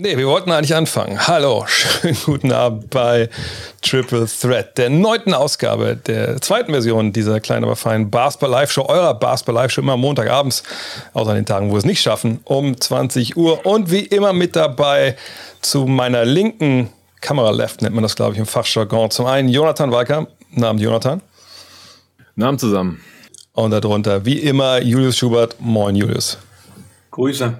Nee, wir wollten eigentlich anfangen. Hallo, schönen guten Abend bei Triple Threat, der neunten Ausgabe der zweiten Version dieser kleinen, aber feinen Basketball Live Show, eurer Basketball Live Show immer Montagabends, außer an den Tagen, wo wir es nicht schaffen, um 20 Uhr. Und wie immer mit dabei zu meiner linken Kamera Left nennt man das, glaube ich, im Fachjargon. Zum einen Jonathan Walker. Namen Jonathan. Namen zusammen. Und darunter, wie immer, Julius Schubert. Moin, Julius. Grüße.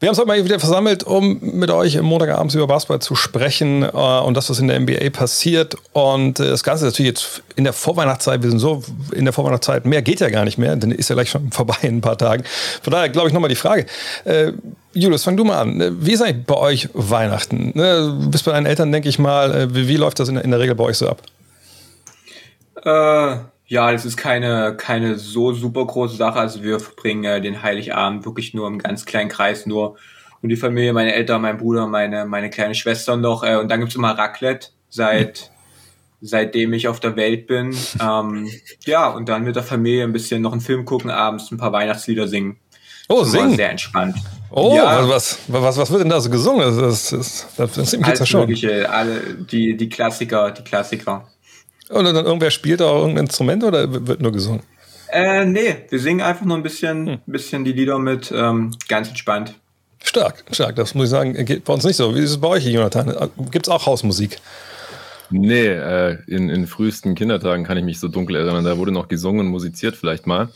Wir haben uns heute mal wieder versammelt, um mit euch im Montagabend über Basketball zu sprechen äh, und das, was in der NBA passiert. Und äh, das Ganze ist natürlich jetzt in der Vorweihnachtszeit, wir sind so in der Vorweihnachtszeit, mehr geht ja gar nicht mehr, denn ist ja gleich schon vorbei in ein paar Tagen. Von daher glaube ich nochmal die Frage. Äh, Julius, fang du mal an. Wie ist eigentlich bei euch Weihnachten? Ne, du bist bei deinen Eltern, denke ich mal. Äh, wie, wie, läuft das in, in, der Regel bei euch so ab? Äh, ja, das ist keine, keine so super große Sache. Also wir verbringen äh, den Heiligabend wirklich nur im ganz kleinen Kreis, nur und die Familie, meine Eltern, mein Bruder, meine, meine kleine Schwester noch. Äh, und dann gibt's immer Raclette seit seitdem ich auf der Welt bin. Ähm, ja, und dann mit der Familie ein bisschen noch einen Film gucken, abends ein paar Weihnachtslieder singen. Oh, singen. Sehr entspannt. Oh, ja. was, was, was wird denn da so gesungen? Das, das, das, das, das Alles mögliche, alle, die, die Klassiker, die Klassiker. Und dann irgendwer spielt auch irgendein Instrument oder wird nur gesungen? Äh, nee, wir singen einfach nur ein bisschen, hm. bisschen die Lieder mit, ähm, ganz entspannt. Stark, stark, das muss ich sagen, geht bei uns nicht so. Wie ist es bei euch, Jonathan? Gibt es auch Hausmusik? Nee, äh, in, in frühesten Kindertagen kann ich mich so dunkel erinnern. Da wurde noch gesungen und musiziert vielleicht mal.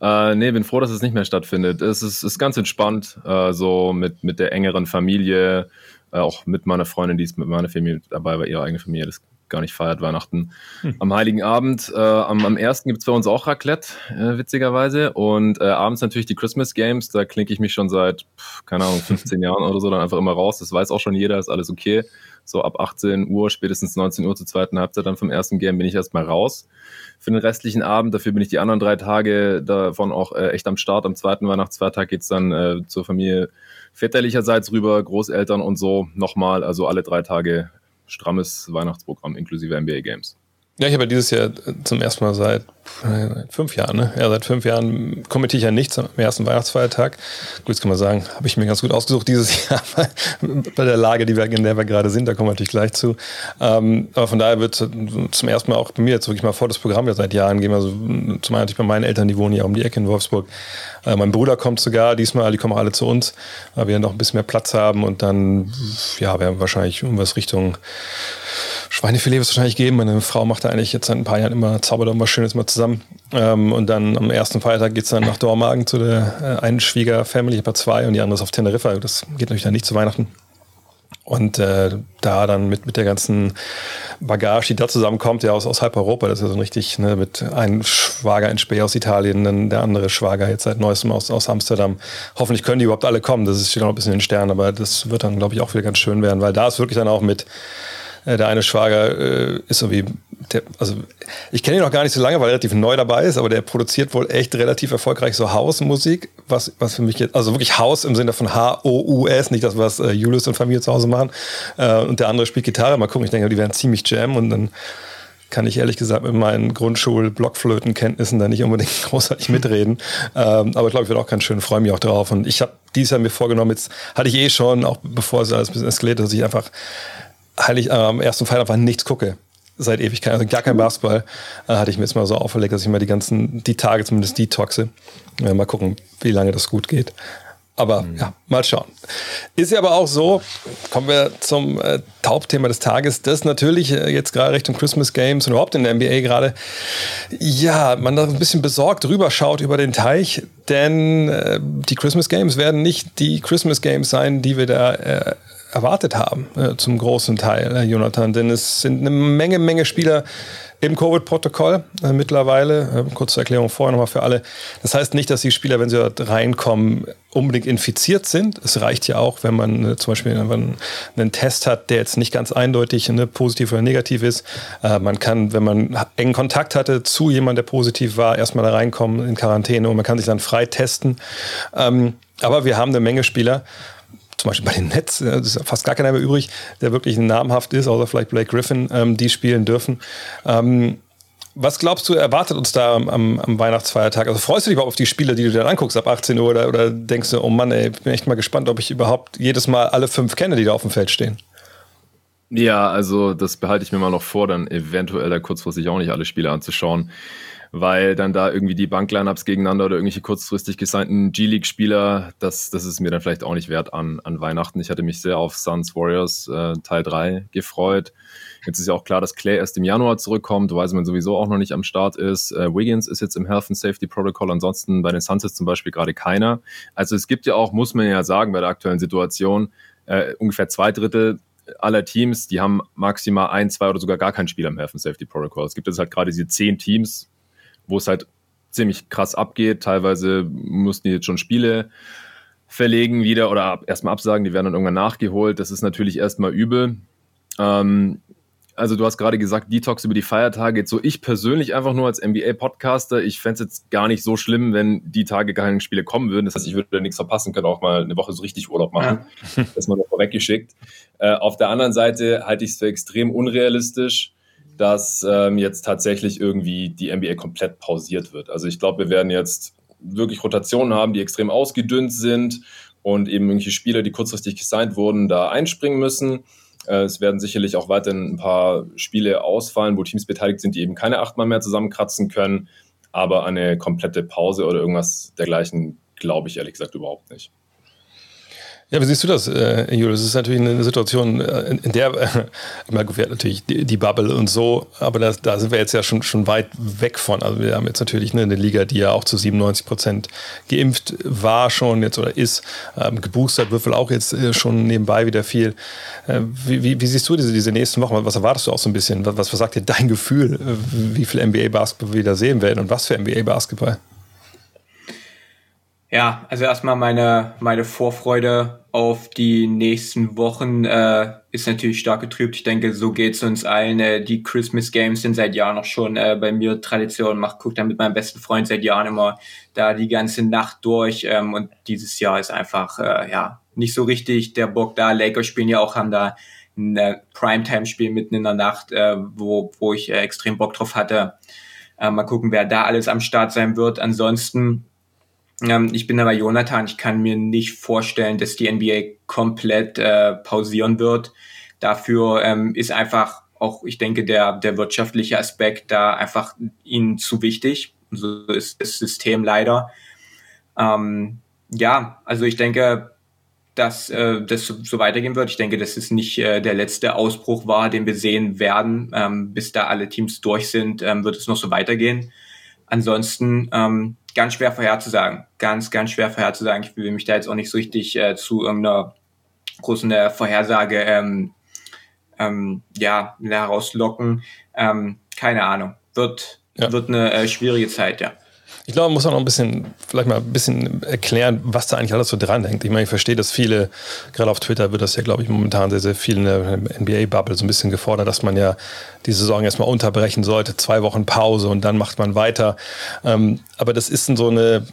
Äh, nee, bin froh, dass es nicht mehr stattfindet. Es ist, ist ganz entspannt, äh, so mit, mit der engeren Familie, äh, auch mit meiner Freundin, die ist mit meiner Familie dabei, bei ihrer eigenen Familie. Das gar nicht feiert Weihnachten. Hm. Am Heiligen Abend, äh, am, am 1. gibt es bei uns auch Raclette, äh, witzigerweise. Und äh, abends natürlich die Christmas Games. Da klinke ich mich schon seit, pff, keine Ahnung, 15 Jahren oder so dann einfach immer raus. Das weiß auch schon jeder, ist alles okay. So ab 18 Uhr, spätestens 19 Uhr zur zweiten Halbzeit dann vom ersten Game bin ich erstmal raus. Für den restlichen Abend, dafür bin ich die anderen drei Tage davon auch äh, echt am Start. Am zweiten Weihnachtsfeiertag geht's dann äh, zur Familie väterlicherseits rüber, Großeltern und so nochmal. Also alle drei Tage strammes Weihnachtsprogramm inklusive NBA Games. Ja, ich habe dieses Jahr zum ersten Mal seit äh, fünf Jahren, ne? Ja, seit fünf Jahren kommentiere ich ja nichts am ersten Weihnachtsfeiertag. Gut, jetzt kann man sagen, habe ich mir ganz gut ausgesucht dieses Jahr bei der Lage, die wir, in der wir gerade sind, da kommen wir natürlich gleich zu. Ähm, aber von daher wird zum ersten Mal auch bei mir jetzt wirklich mal vor das Programm ja seit Jahren gehen. Also zum einen natürlich bei meinen Eltern, die wohnen ja um die Ecke in Wolfsburg. Äh, mein Bruder kommt sogar diesmal, die kommen auch alle zu uns, weil wir noch ein bisschen mehr Platz haben und dann, ja, werden wir wahrscheinlich irgendwas Richtung Schweinefilet wird es wahrscheinlich geben. Meine Frau macht da eigentlich jetzt seit ein paar Jahren immer, zaubert irgendwas Schönes mal zusammen. Ähm, und dann am ersten Feiertag geht es dann nach Dormagen zu der äh, einen Schwiegerfamily. Ich habe zwei und die andere ist auf Teneriffa. Das geht natürlich dann nicht zu Weihnachten. Und äh, da dann mit, mit der ganzen Bagage, die da zusammenkommt, ja aus, aus halb Europa, das ist ja so richtig, ne, mit einem Schwager in Spee aus Italien, dann der andere Schwager jetzt seit neuestem aus, aus Amsterdam. Hoffentlich können die überhaupt alle kommen, das steht noch ein bisschen in den Sternen, aber das wird dann, glaube ich, auch wieder ganz schön werden, weil da ist wirklich dann auch mit der eine Schwager äh, ist so wie, der, also ich kenne ihn noch gar nicht so lange, weil er relativ neu dabei ist, aber der produziert wohl echt relativ erfolgreich so Hausmusik, was, was für mich jetzt, also wirklich Haus im Sinne von H-O-U-S, nicht das, was äh, Julius und Familie zu Hause machen. Äh, und der andere spielt Gitarre. Mal gucken, ich denke, die werden ziemlich jam und dann kann ich ehrlich gesagt mit meinen Grundschul-Blockflötenkenntnissen da nicht unbedingt großartig mitreden. Ähm, aber ich glaube, ich werde auch ganz schön, freue mich auch drauf. Und ich habe dieses Jahr mir vorgenommen, jetzt hatte ich eh schon, auch bevor es alles ein bisschen eskaliert, dass ich einfach heilig am ersten Fall einfach nichts gucke. Seit Ewigkeit, also gar kein Basketball, äh, hatte ich mir jetzt mal so auferlegt, dass ich mal die ganzen, die Tage zumindest detoxe. Ja, mal gucken, wie lange das gut geht. Aber mhm. ja, mal schauen. Ist ja aber auch so, kommen wir zum äh, Hauptthema des Tages, dass natürlich äh, jetzt gerade Richtung Christmas Games und überhaupt in der NBA gerade, ja, man da ein bisschen besorgt rüber schaut über den Teich, denn äh, die Christmas Games werden nicht die Christmas Games sein, die wir da äh, erwartet haben, äh, zum großen Teil, äh, Jonathan. Denn es sind eine Menge, Menge Spieler im Covid-Protokoll äh, mittlerweile. Äh, kurze Erklärung vorher nochmal für alle. Das heißt nicht, dass die Spieler, wenn sie dort reinkommen, unbedingt infiziert sind. Es reicht ja auch, wenn man äh, zum Beispiel man einen Test hat, der jetzt nicht ganz eindeutig ne, positiv oder negativ ist. Äh, man kann, wenn man engen Kontakt hatte zu jemandem, der positiv war, erstmal da reinkommen in Quarantäne und man kann sich dann frei testen. Ähm, aber wir haben eine Menge Spieler, zum Beispiel bei den Nets, ist fast gar keiner mehr übrig, der wirklich namhaft ist, außer vielleicht Blake Griffin, ähm, die spielen dürfen. Ähm, was glaubst du, erwartet uns da am, am, Weihnachtsfeiertag? Also freust du dich überhaupt auf die Spiele, die du dann anguckst ab 18 Uhr oder, oder denkst du, oh Mann, ey, bin echt mal gespannt, ob ich überhaupt jedes Mal alle fünf kenne, die da auf dem Feld stehen? Ja, also das behalte ich mir mal noch vor, dann eventuell da kurzfristig auch nicht alle Spiele anzuschauen weil dann da irgendwie die Banklineups gegeneinander oder irgendwelche kurzfristig gesignten G-League-Spieler, das, das ist mir dann vielleicht auch nicht wert an, an Weihnachten. Ich hatte mich sehr auf Suns Warriors äh, Teil 3 gefreut. Jetzt ist ja auch klar, dass Clay erst im Januar zurückkommt, weil man sowieso auch noch nicht am Start ist. Äh, Wiggins ist jetzt im Health and Safety Protocol, ansonsten bei den Suns ist zum Beispiel gerade keiner. Also es gibt ja auch, muss man ja sagen, bei der aktuellen Situation, äh, ungefähr zwei Drittel aller Teams, die haben maximal ein, zwei oder sogar gar kein Spiel am Health and Safety Protocol. Es gibt jetzt halt gerade diese zehn Teams, wo es halt ziemlich krass abgeht. Teilweise mussten die jetzt schon Spiele verlegen wieder oder erstmal absagen, die werden dann irgendwann nachgeholt. Das ist natürlich erstmal übel. Ähm, also du hast gerade gesagt, Detox über die Feiertage. Jetzt so ich persönlich einfach nur als NBA-Podcaster, ich fände es jetzt gar nicht so schlimm, wenn die Tage keine Spiele kommen würden. Das heißt, ich würde da nichts verpassen können, auch mal eine Woche so richtig Urlaub machen. Ja. Das mal noch vorweggeschickt. Äh, auf der anderen Seite halte ich es für extrem unrealistisch, dass ähm, jetzt tatsächlich irgendwie die NBA komplett pausiert wird. Also ich glaube, wir werden jetzt wirklich Rotationen haben, die extrem ausgedünnt sind und eben irgendwelche Spieler, die kurzfristig gesigned wurden, da einspringen müssen. Äh, es werden sicherlich auch weiterhin ein paar Spiele ausfallen, wo Teams beteiligt sind, die eben keine achtmal mehr zusammenkratzen können. Aber eine komplette Pause oder irgendwas dergleichen glaube ich ehrlich gesagt überhaupt nicht. Ja, wie siehst du das, äh, Julius? Das ist natürlich eine Situation, äh, in, in der, äh, mal gut, natürlich die, die, Bubble und so, aber das, da sind wir jetzt ja schon, schon weit weg von. Also wir haben jetzt natürlich ne, eine Liga, die ja auch zu 97 Prozent geimpft war schon jetzt oder ist. Ähm, geboostert wohl auch jetzt äh, schon nebenbei wieder viel. Äh, wie, wie, wie, siehst du diese, diese nächsten Wochen? Was erwartest du auch so ein bisschen? Was, was sagt dir dein Gefühl, äh, wie viel NBA-Basketball wir wieder sehen werden und was für NBA-Basketball? Ja, also erstmal meine, meine Vorfreude auf die nächsten Wochen äh, ist natürlich stark getrübt. Ich denke, so geht's uns allen. Äh, die Christmas Games sind seit Jahren noch schon äh, bei mir Tradition. Mach, guck dann mit meinem besten Freund seit Jahren immer da die ganze Nacht durch. Ähm, und dieses Jahr ist einfach äh, ja nicht so richtig der Bock da. Lakers spielen ja auch, haben da ein äh, Primetime-Spiel mitten in der Nacht, äh, wo, wo ich äh, extrem Bock drauf hatte. Äh, mal gucken, wer da alles am Start sein wird. Ansonsten ähm, ich bin aber Jonathan, ich kann mir nicht vorstellen, dass die NBA komplett äh, pausieren wird. Dafür ähm, ist einfach auch, ich denke, der, der wirtschaftliche Aspekt da einfach ihnen zu wichtig. So ist das System leider. Ähm, ja, also ich denke, dass äh, das so, weitergehen wird. Ich denke, dass es nicht äh, der letzte Ausbruch war, den wir sehen werden. Ähm, bis da alle Teams durch sind, ähm, wird es noch so weitergehen. Ansonsten ähm, ganz schwer vorherzusagen. Ganz, ganz schwer vorherzusagen. Ich will mich da jetzt auch nicht so richtig äh, zu irgendeiner großen äh, Vorhersage ähm, ähm, ja, herauslocken. Ähm, keine Ahnung. Wird, ja. wird eine äh, schwierige Zeit, ja. Ich glaube, man muss auch noch ein bisschen, vielleicht mal ein bisschen erklären, was da eigentlich alles so dran hängt. Ich meine, ich verstehe, dass viele, gerade auf Twitter wird das ja, glaube ich, momentan sehr, sehr viel in der NBA-Bubble so ein bisschen gefordert, dass man ja die Saison erstmal unterbrechen sollte, zwei Wochen Pause und dann macht man weiter. Ähm, aber das ist so eine,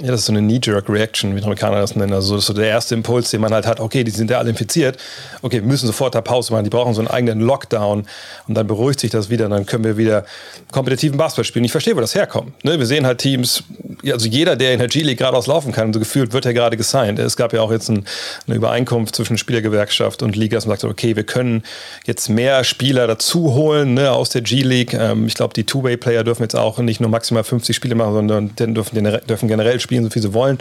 ja, das ist so eine Knee-Jerk-Reaction, wie die Amerikaner das nennen. Also so der erste Impuls, den man halt hat, okay, die sind ja alle infiziert, okay, wir müssen sofort da Pause machen, die brauchen so einen eigenen Lockdown und dann beruhigt sich das wieder, und dann können wir wieder kompetitiven Basketball spielen. Ich verstehe, wo das herkommt. Ne? Wir sehen halt Teams, also jeder, der in der G-League geradeaus laufen kann, so gefühlt wird er gerade gesigned. Es gab ja auch jetzt ein, eine Übereinkunft zwischen Spielergewerkschaft und Liga, dass man sagt, okay, wir können jetzt mehr Spieler dazu holen ne, aus der G-League. Ähm, ich glaube, die Two-Way-Player dürfen jetzt auch nicht nur maximal 50 Spiele machen, sondern dürfen, dürfen generell spielen, so viel sie wollen.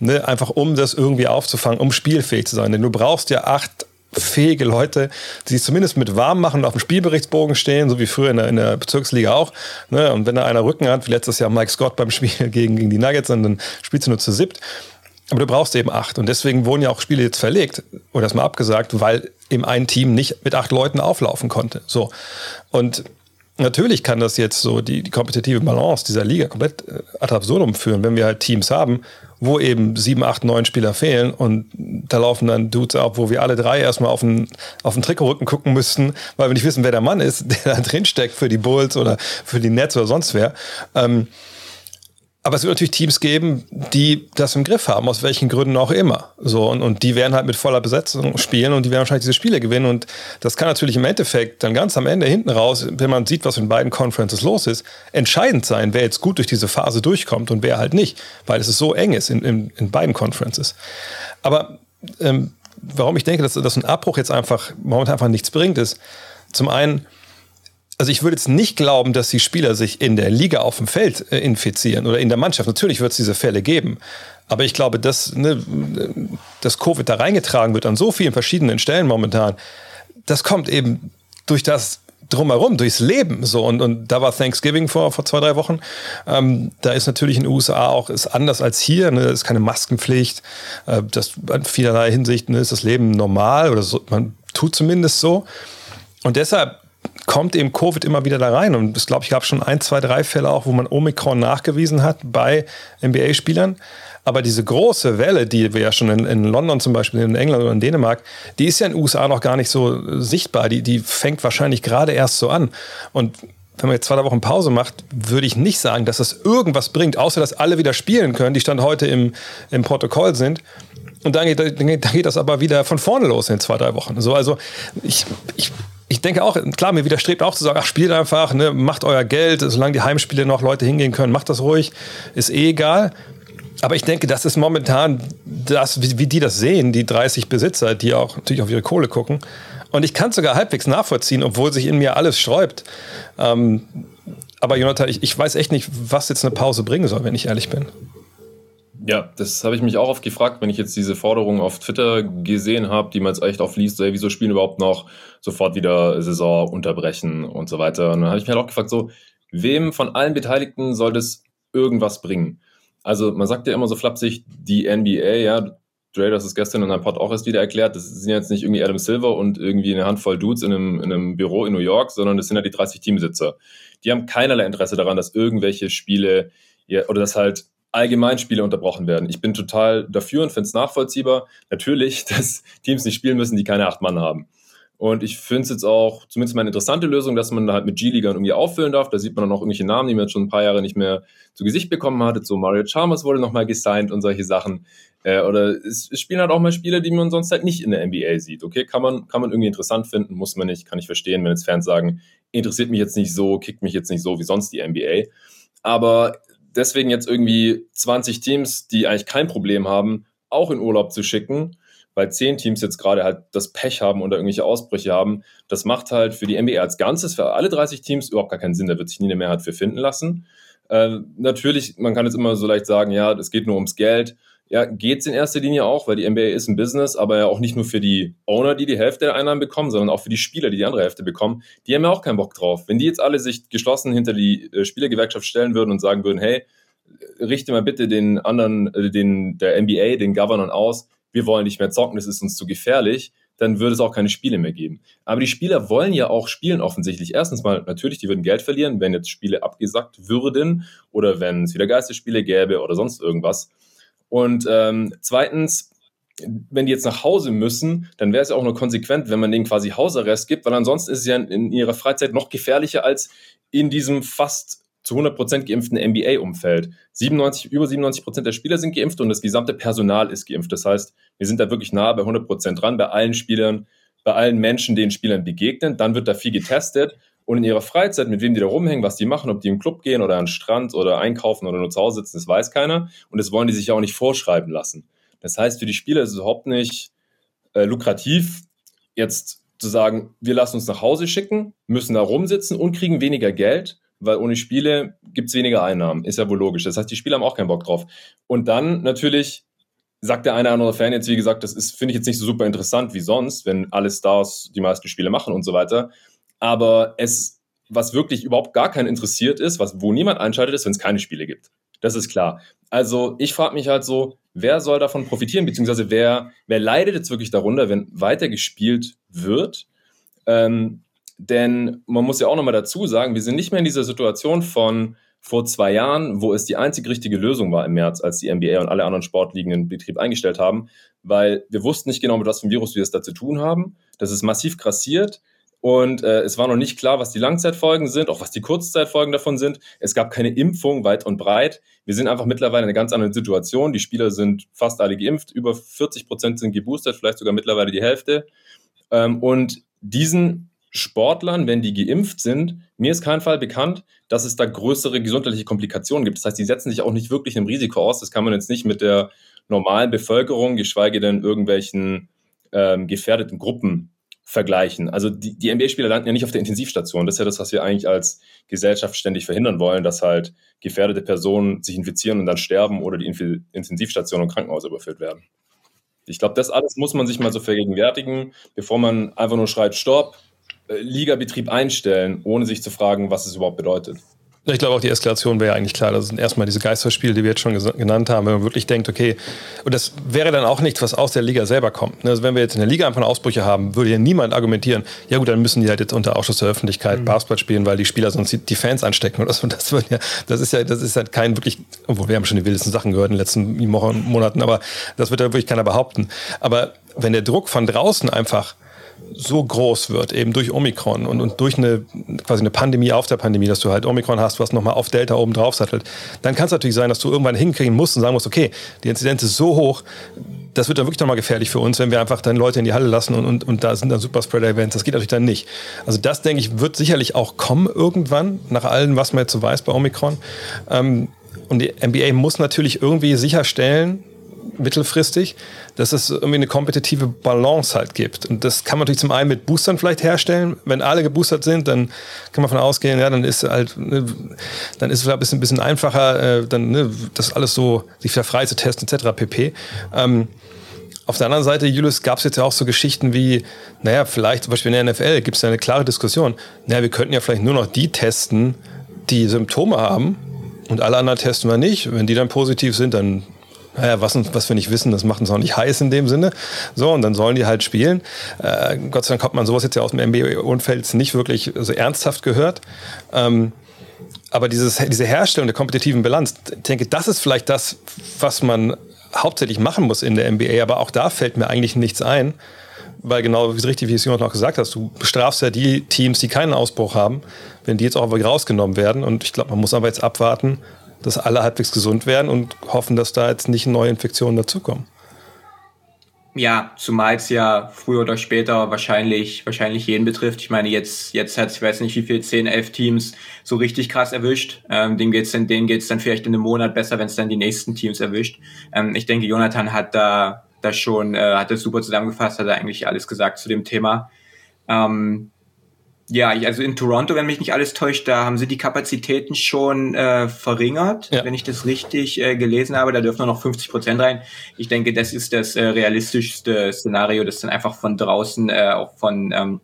Ne, einfach um das irgendwie aufzufangen, um spielfähig zu sein. Denn du brauchst ja acht fähige Leute, die sich zumindest mit warm machen und auf dem Spielberichtsbogen stehen, so wie früher in der, in der Bezirksliga auch. Ne? Und wenn da einer Rücken hat, wie letztes Jahr Mike Scott beim Spiel gegen, gegen die Nuggets, dann spielst du nur zu siebt. Aber du brauchst eben acht. Und deswegen wurden ja auch Spiele jetzt verlegt oder erstmal abgesagt, weil eben ein Team nicht mit acht Leuten auflaufen konnte. So. Und natürlich kann das jetzt so die, die kompetitive Balance dieser Liga komplett äh, ad absurdum führen, wenn wir halt Teams haben, wo eben sieben, acht, neun Spieler fehlen und da laufen dann Dudes ab, wo wir alle drei erstmal auf den, auf den Trikotrücken gucken müssten, weil wir nicht wissen, wer der Mann ist, der da drin steckt für die Bulls oder für die Nets oder sonst wer. Ähm, Aber es wird natürlich Teams geben, die das im Griff haben, aus welchen Gründen auch immer. So, und, und die werden halt mit voller Besetzung spielen und die werden wahrscheinlich diese Spiele gewinnen. Und das kann natürlich im Endeffekt dann ganz am Ende hinten raus, wenn man sieht, was in beiden Conferences los ist, entscheidend sein, wer jetzt gut durch diese Phase durchkommt und wer halt nicht, weil es so eng ist in, in, in beiden Conferences. Aber ähm, warum ich denke, dass, dass ein Abbruch jetzt einfach momentan einfach nichts bringt, ist zum einen, also ich würde jetzt nicht glauben, dass die Spieler sich in der Liga auf dem Feld äh, infizieren oder in der Mannschaft. Natürlich wird es diese Fälle geben. Aber ich glaube, dass, ne, dass Covid da reingetragen wird an so vielen verschiedenen Stellen momentan, das kommt eben durch das drumherum, durchs Leben. So, und, und da war Thanksgiving vor, vor zwei, drei Wochen. Ähm, da ist natürlich in den USA auch ist anders als hier. Ne? ist keine Maskenpflicht. Äh, das, in vielerlei Hinsicht ne, ist das Leben normal oder so, man tut zumindest so. Und deshalb kommt eben Covid immer wieder da rein. Und es glaube ich gab schon ein, zwei, drei Fälle auch, wo man Omikron nachgewiesen hat bei NBA-Spielern. Aber diese große Welle, die wir ja schon in, in, London zum Beispiel, in England oder in Dänemark, die ist ja in den USA noch gar nicht so sichtbar. Die, die fängt wahrscheinlich gerade erst so an. Und wenn man jetzt zwei, drei Wochen Pause macht, würde ich nicht sagen, dass das irgendwas bringt, außer dass alle wieder spielen können, die Stand heute im, im Protokoll sind. Und dann geht, dann geht das aber wieder von vorne los in zwei, drei Wochen. So, also ich, ich ich denke auch, klar, mir widerstrebt auch zu sagen, ach, spielt einfach, ne, macht euer Geld, solange die Heimspiele noch Leute hingehen können, macht das ruhig, ist eh egal. Aber ich denke, das ist momentan das, wie, wie die das sehen, die 30 Besitzer, die auch natürlich auf ihre Kohle gucken. Und ich kann es sogar halbwegs nachvollziehen, obwohl sich in mir alles sträubt. Ähm, aber Jonathan, ich, ich weiß echt nicht, was jetzt eine Pause bringen soll, wenn ich ehrlich bin. Ja, das habe ich mich auch oft gefragt, wenn ich jetzt diese Forderungen auf Twitter gesehen habe, die man jetzt echt oft liest, ey, wieso spielen überhaupt noch sofort wieder Saison unterbrechen und so weiter. Und dann habe ich mich halt auch gefragt, so, wem von allen Beteiligten soll das irgendwas bringen? Also man sagt ja immer so flapsig, die NBA, ja, Dre, das ist gestern in einem Pod auch erst wieder erklärt, das sind jetzt nicht irgendwie Adam Silver und irgendwie eine Handvoll Dudes in einem, in einem Büro in New York, sondern das sind ja die 30 Teamsitzer. Die haben keinerlei Interesse daran, dass irgendwelche Spiele ja, oder dass halt Allgemeinspiele unterbrochen werden. Ich bin total dafür und finde es nachvollziehbar. Natürlich, dass Teams nicht spielen müssen, die keine acht Mann haben. Und ich finde es jetzt auch zumindest mal eine interessante Lösung, dass man da halt mit G-Ligern irgendwie auffüllen darf. Da sieht man dann auch irgendwelche Namen, die man jetzt schon ein paar Jahre nicht mehr zu Gesicht bekommen hat. So Mario Chalmers wurde nochmal gesigned und solche Sachen. Äh, oder es, es, spielen halt auch mal Spiele, die man sonst halt nicht in der NBA sieht. Okay, kann man, kann man irgendwie interessant finden, muss man nicht, kann ich verstehen, wenn jetzt Fans sagen, interessiert mich jetzt nicht so, kickt mich jetzt nicht so wie sonst die NBA. Aber deswegen jetzt irgendwie 20 Teams, die eigentlich kein Problem haben, auch in Urlaub zu schicken, weil 10 Teams jetzt gerade halt das Pech haben oder irgendwelche Ausbrüche haben, das macht halt für die NBA als Ganzes, für alle 30 Teams überhaupt gar keinen Sinn. Da wird sich nie eine Mehrheit für finden lassen. Äh, natürlich, man kann jetzt immer so leicht sagen, ja, es geht nur ums Geld ja, geht es in erster Linie auch, weil die NBA ist ein Business, aber ja auch nicht nur für die Owner, die die Hälfte der Einnahmen bekommen, sondern auch für die Spieler, die die andere Hälfte bekommen. Die haben ja auch keinen Bock drauf. Wenn die jetzt alle sich geschlossen hinter die äh, Spielergewerkschaft stellen würden und sagen würden, hey, richte mal bitte den anderen, äh, den, der NBA, den Governor aus, wir wollen nicht mehr zocken, das ist uns zu gefährlich, dann würde es auch keine Spiele mehr geben. Aber die Spieler wollen ja auch spielen offensichtlich. Erstens mal, natürlich, die würden Geld verlieren, wenn jetzt Spiele abgesagt würden oder wenn es wieder Geisterspiele gäbe oder sonst irgendwas. Und ähm, zweitens, wenn die jetzt nach Hause müssen, dann wäre es ja auch nur konsequent, wenn man denen quasi Hausarrest gibt, weil ansonsten ist es ja in, in ihrer Freizeit noch gefährlicher als in diesem fast zu 100% geimpften NBA-Umfeld. 97, über 97% der Spieler sind geimpft und das gesamte Personal ist geimpft. Das heißt, wir sind da wirklich nah bei 100% dran, bei allen Spielern, bei allen Menschen, den Spielern begegnen. Dann wird da viel getestet und in ihrer Freizeit, mit wem die da rumhängen, was die machen, ob die im Club gehen oder an den Strand oder einkaufen oder nur zu Hause sitzen, das weiß keiner. Und das wollen die sich auch nicht vorschreiben lassen. Das heißt, für die Spieler ist es überhaupt nicht äh, lukrativ, jetzt zu sagen, wir lassen uns nach Hause schicken, müssen da rumsitzen und kriegen weniger Geld, weil ohne Spiele gibt es weniger Einnahmen. Ist ja wohl logisch. Das heißt, die Spieler haben auch keinen Bock drauf. Und dann natürlich sagt der eine oder andere Fan jetzt, wie gesagt, das ist, finde ich jetzt nicht so super interessant wie sonst, wenn alle Stars die meisten Spiele machen und so weiter. Aber es, was wirklich überhaupt gar keinen interessiert ist, was, wo niemand einschaltet, ist, wenn es keine Spiele gibt. Das ist klar. Also ich frage mich halt so, wer soll davon profitieren, beziehungsweise wer, wer leidet jetzt wirklich darunter, wenn weiter gespielt wird? Ähm, denn man muss ja auch nochmal dazu sagen, wir sind nicht mehr in dieser Situation von vor zwei Jahren, wo es die einzig richtige Lösung war im März, als die NBA und alle anderen Sportligen in Betrieb eingestellt haben, weil wir wussten nicht genau, mit was für einem Virus wir es da zu tun haben. Das ist massiv krassiert Und äh, es war noch nicht klar, was die Langzeitfolgen sind, auch was die Kurzzeitfolgen davon sind. Es gab keine Impfung weit und breit. Wir sind einfach mittlerweile in einer ganz anderen Situation. Die Spieler sind fast alle geimpft. Über 40 Prozent sind geboostert, vielleicht sogar mittlerweile die Hälfte. Ähm, und diesen Sportlern, wenn die geimpft sind, mir ist kein Fall bekannt, dass es da größere gesundheitliche Komplikationen gibt. Das heißt, die setzen sich auch nicht wirklich einem Risiko aus. Das kann man jetzt nicht mit der normalen Bevölkerung, geschweige denn irgendwelchen ähm, gefährdeten Gruppen vergleichen. Also die, die NBA-Spieler landen ja nicht auf der Intensivstation. Das ist ja das, was wir eigentlich als Gesellschaft ständig verhindern wollen, dass halt gefährdete Personen sich infizieren und dann sterben oder die Intensivstation und Krankenhaus überführt werden. Ich glaube, das alles muss man sich mal so vergegenwärtigen, bevor man einfach nur schreit, stopp, äh, Ligabetrieb einstellen, ohne sich zu fragen, was es überhaupt bedeutet. Ich glaube auch, die Eskalation wäre ja eigentlich klar. Das sind erstmal diese Geisterspiele, die wir jetzt schon genannt haben, wenn man wirklich denkt, okay, und das wäre dann auch nichts, was aus der Liga selber kommt. Also wenn wir jetzt in der Liga einfach Ausbrüche haben, würde ja niemand argumentieren, ja gut, dann müssen die halt jetzt unter Ausschuss der Öffentlichkeit mhm. Basketball spielen, weil die Spieler sonst die Fans anstecken oder so. Das, wird ja, das ist ja, das ist halt kein wirklich, obwohl wir haben schon die wildesten Sachen gehört in den letzten Monaten, aber das wird ja wirklich keiner behaupten. Aber wenn der Druck von draußen einfach so groß wird, eben durch Omikron und, und durch eine quasi eine Pandemie auf der Pandemie, dass du halt Omikron hast, was nochmal auf Delta oben drauf sattelt, dann kann es natürlich sein, dass du irgendwann hinkriegen musst und sagen musst, okay, die Inzidenz ist so hoch, das wird dann wirklich nochmal gefährlich für uns, wenn wir einfach dann Leute in die Halle lassen und, und, und da sind dann Superspreader-Events. Das geht natürlich dann nicht. Also das, denke ich, wird sicherlich auch kommen irgendwann, nach allem, was man jetzt so weiß bei Omikron. Ähm, und die NBA muss natürlich irgendwie sicherstellen, mittelfristig, dass es irgendwie eine kompetitive Balance halt gibt. Und das kann man natürlich zum einen mit Boostern vielleicht herstellen. Wenn alle geboostert sind, dann kann man von ausgehen, ja, dann ist halt, ne, dann ist es vielleicht ein bisschen, ein bisschen einfacher, äh, dann ne, das alles so sich wieder frei zu testen, etc. pp. Ähm, auf der anderen Seite, Julius, gab es jetzt ja auch so Geschichten wie, naja, vielleicht zum Beispiel in der NFL gibt es ja eine klare Diskussion. Naja, wir könnten ja vielleicht nur noch die testen, die Symptome haben und alle anderen testen wir nicht. Wenn die dann positiv sind, dann naja, was, was wir nicht wissen, das macht uns auch nicht heiß in dem Sinne. So, und dann sollen die halt spielen. Äh, Gott sei Dank hat man sowas jetzt ja aus dem NBA-Umfeld nicht wirklich so ernsthaft gehört. Ähm, aber dieses, diese Herstellung der kompetitiven Bilanz, ich denke, das ist vielleicht das, was man hauptsächlich machen muss in der NBA. Aber auch da fällt mir eigentlich nichts ein. Weil genau, wie richtig, wie es Jonas auch gesagt hast, du bestrafst ja die Teams, die keinen Ausbruch haben, wenn die jetzt auch rausgenommen werden. Und ich glaube, man muss aber jetzt abwarten, dass alle halbwegs gesund werden und hoffen, dass da jetzt nicht neue Infektionen dazukommen. Ja, zumal es ja früher oder später wahrscheinlich, wahrscheinlich jeden betrifft. Ich meine, jetzt, jetzt hat ich weiß nicht wie viel, 10, 11 Teams so richtig krass erwischt. Ähm, denen geht's dann, dann vielleicht in einem Monat besser, wenn es dann die nächsten Teams erwischt. Ähm, ich denke, Jonathan hat da, da schon, äh, hat das super zusammengefasst, hat er eigentlich alles gesagt zu dem Thema. Ähm, ja, also in Toronto, wenn mich nicht alles täuscht, da haben sie die Kapazitäten schon äh, verringert, ja. wenn ich das richtig äh, gelesen habe. Da dürfen nur noch 50 Prozent rein. Ich denke, das ist das äh, realistischste Szenario, das dann einfach von draußen, äh, auch von, ähm,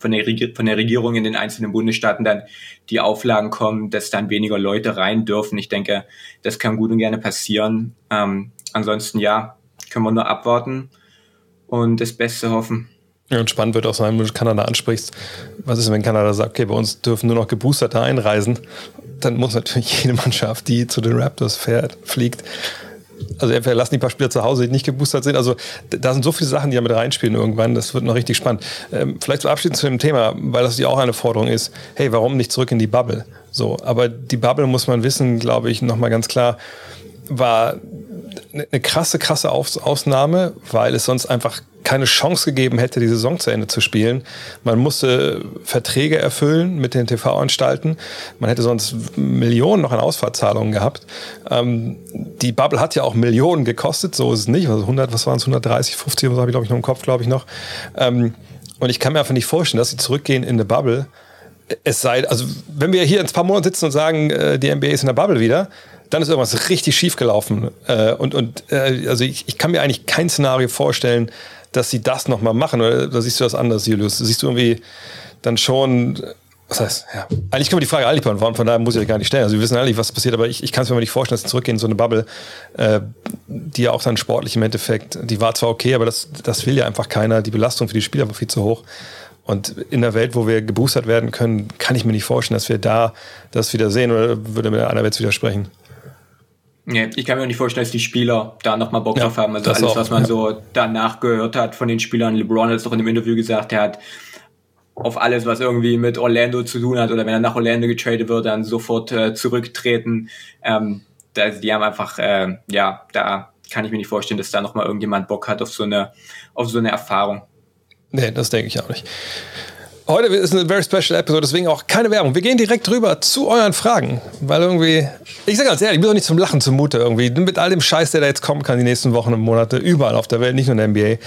von, der von der Regierung in den einzelnen Bundesstaaten dann die Auflagen kommen, dass dann weniger Leute rein dürfen. Ich denke, das kann gut und gerne passieren. Ähm, ansonsten, ja, können wir nur abwarten und das Beste hoffen. Und spannend wird auch sein, wenn du Kanada ansprichst. Was ist, wenn Kanada sagt, okay, bei uns dürfen nur noch Geboosterte einreisen? Dann muss natürlich jede Mannschaft, die zu den Raptors fährt, fliegt, also entweder lassen die paar Spieler zu Hause, die nicht geboostert sind. Also da sind so viele Sachen, die da mit reinspielen irgendwann. Das wird noch richtig spannend. Ähm, vielleicht so abschließend zu dem Thema, weil das ja auch eine Forderung ist. Hey, warum nicht zurück in die Bubble? So, aber die Bubble muss man wissen, glaube ich, nochmal ganz klar, war eine krasse, krasse Ausnahme, weil es sonst einfach keine Chance gegeben hätte, die Saison zu Ende zu spielen. Man musste Verträge erfüllen mit den TV-Anstalten. Man hätte sonst Millionen noch an Ausfahrtzahlungen gehabt. Ähm, die Bubble hat ja auch Millionen gekostet, so ist es nicht. Also 100, was waren es, 130, 50, was habe ich glaube ich noch im Kopf, glaube ich noch. Ähm, und ich kann mir einfach nicht vorstellen, dass sie zurückgehen in eine Bubble. Es sei, also wenn wir hier in ein paar Monaten sitzen und sagen, äh, die NBA ist in der Bubble wieder, dann ist irgendwas richtig schief gelaufen. Äh, und und äh, also ich, ich kann mir eigentlich kein Szenario vorstellen, dass sie das nochmal machen. Oder, oder siehst du das anders, Julius? Siehst du irgendwie dann schon, was heißt, ja, eigentlich können wir die Frage eigentlich beantworten, von daher muss ich gar nicht stellen. Also wir wissen eigentlich, was passiert, aber ich, ich kann es mir nicht vorstellen, dass sie zurückgehen in so eine Bubble, äh, die ja auch dann sportlich im Endeffekt, die war zwar okay, aber das, das will ja einfach keiner. Die Belastung für die Spieler war viel zu hoch. Und in der Welt, wo wir geboostert werden können, kann ich mir nicht vorstellen, dass wir da das wieder sehen oder würde mir einer jetzt widersprechen. Nee, ich kann mir auch nicht vorstellen, dass die Spieler da nochmal Bock ja, drauf haben. Also alles, auch, was man ja. so danach gehört hat von den Spielern. LeBron hat es doch in dem Interview gesagt, er hat auf alles, was irgendwie mit Orlando zu tun hat oder wenn er nach Orlando getradet wird, dann sofort äh, zurücktreten. Ähm, da, die haben einfach, äh, ja, da kann ich mir nicht vorstellen, dass da nochmal irgendjemand Bock hat auf so eine, auf so eine Erfahrung. Nee, das denke ich auch nicht. Heute ist eine very special Episode, deswegen auch keine Werbung. Wir gehen direkt rüber zu euren Fragen, weil irgendwie, ich sage ganz ehrlich, ich bin doch nicht zum Lachen zumute irgendwie. Mit all dem Scheiß, der da jetzt kommen kann, die nächsten Wochen und Monate, überall auf der Welt, nicht nur in der NBA,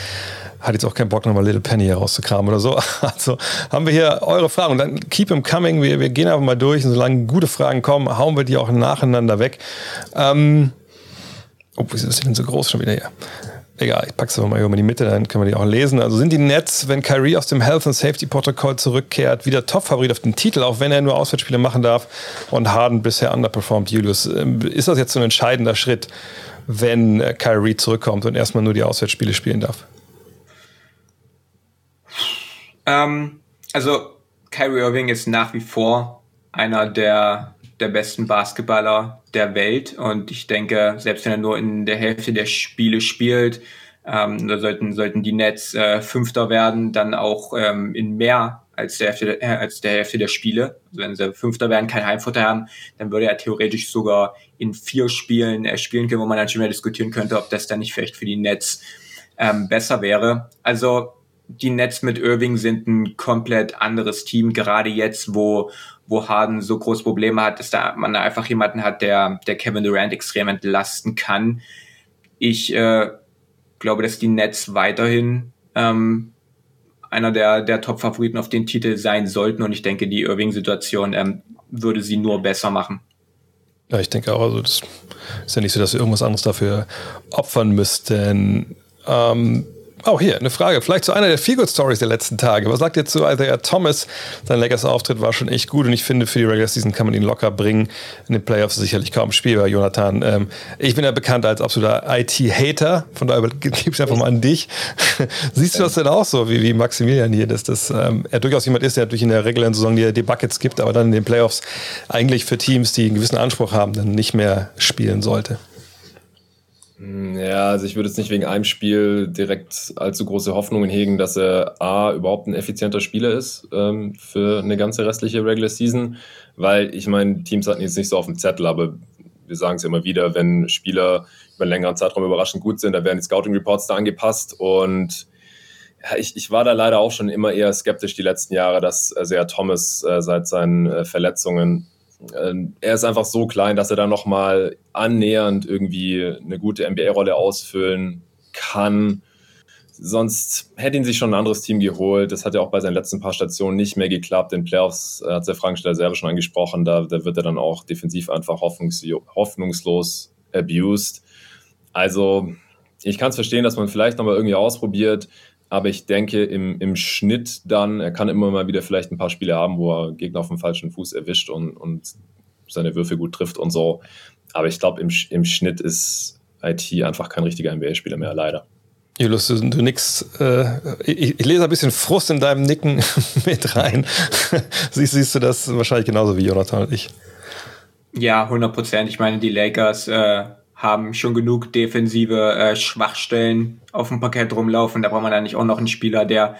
hat jetzt auch keinen Bock, nochmal Little Penny hier rauszukramen oder so. Also haben wir hier eure Fragen und dann keep them coming. Wir, wir gehen einfach mal durch und solange gute Fragen kommen, hauen wir die auch nacheinander weg. Ähm, oh, wieso ist die denn so groß schon wieder hier? Egal, ich pack's aber mal über die Mitte, dann können wir die auch lesen. Also sind die Nets, wenn Kyrie aus dem Health and Safety Protokoll zurückkehrt, wieder Top-Favorit auf den Titel, auch wenn er nur Auswärtsspiele machen darf und Harden bisher underperformed, Julius. Ähm, ist das jetzt so ein entscheidender Schritt, wenn äh, Kyrie zurückkommt und erstmal nur die Auswärtsspiele spielen darf? Ähm, also Kyrie Irving ist nach wie vor einer der, der besten Basketballer der Welt und ich denke, selbst wenn er nur in der Hälfte der Spiele spielt, ähm, da sollten, sollten die Nets äh, Fünfter werden, dann auch ähm, in mehr als der, Hälfte, äh, als der Hälfte der Spiele. Also wenn sie Fünfter werden, kein Heimvorteil haben, dann würde er theoretisch sogar in vier Spielen äh, spielen können, wo man dann schon mehr diskutieren könnte, ob das dann nicht vielleicht für die Nets ähm, besser wäre. Also die Nets mit Irving sind ein komplett anderes Team, gerade jetzt, wo, wo Harden so große Probleme hat, dass da man einfach jemanden hat, der, der Kevin Durant extrem entlasten kann. Ich äh, glaube, dass die Nets weiterhin ähm, einer der, der Top-Favoriten auf den Titel sein sollten und ich denke, die Irving-Situation ähm, würde sie nur besser machen. Ja, ich denke auch, also das ist ja nicht so, dass wir irgendwas anderes dafür opfern müssten. Ähm, auch hier eine Frage, vielleicht zu einer der Feelgood Stories der letzten Tage. Was sagt ihr zu Isaiah Thomas? Sein Lakers Auftritt war schon echt gut und ich finde, für die Regular Season kann man ihn locker bringen. In den Playoffs sicherlich kaum spielbar, Jonathan. Ähm, ich bin ja bekannt als absoluter IT-Hater, von daher gebe ich einfach mal an dich. Siehst du das denn auch so, wie, wie Maximilian hier, dass das, ähm, er durchaus jemand ist, der natürlich in der regulären Saison die, die Buckets gibt, aber dann in den Playoffs eigentlich für Teams, die einen gewissen Anspruch haben, dann nicht mehr spielen sollte? Hm, ja, also ich würde jetzt nicht wegen einem Spiel direkt allzu große Hoffnungen hegen, dass er A, überhaupt ein effizienter Spieler ist ähm, für eine ganze restliche Regular Season, weil ich meine, Teams hatten jetzt nicht so auf dem Zettel, aber wir sagen es ja immer wieder, wenn Spieler über einen längeren Zeitraum überraschend gut sind, dann werden die Scouting Reports da angepasst und ja, ich, ich war da leider auch schon immer eher skeptisch die letzten Jahre, dass Isaiah Thomas äh, seit seinen äh, Verletzungen er ist einfach so klein, dass er da nochmal annähernd irgendwie eine gute NBA-Rolle ausfüllen kann. Sonst hätte ihn sich schon ein anderes Team geholt. Das hat ja auch bei seinen letzten paar Stationen nicht mehr geklappt. In Playoffs äh, hat der Frankensteller selber schon angesprochen. Da, da wird er dann auch defensiv einfach hoffnungs hoffnungslos abused. Also, ich kann es verstehen, dass man vielleicht nochmal irgendwie ausprobiert. Aber ich denke, im, im Schnitt dann, er kann immer mal wieder vielleicht ein paar Spiele haben, wo er Gegner auf dem falschen Fuß erwischt und, und seine Würfe gut trifft und so. Aber ich glaube, im, im Schnitt ist IT einfach kein richtiger NBA-Spieler mehr, leider. Julius, du, du nix, äh, ich, ich, lese ein bisschen Frust in deinem Nicken mit rein. siehst, siehst du das wahrscheinlich genauso wie Jonathan und ich? Ja, 100 Prozent. Ich meine, die Lakers äh, haben schon genug defensive äh, Schwachstellen auf dem Parkett rumlaufen. Da braucht man nicht auch noch einen Spieler, der,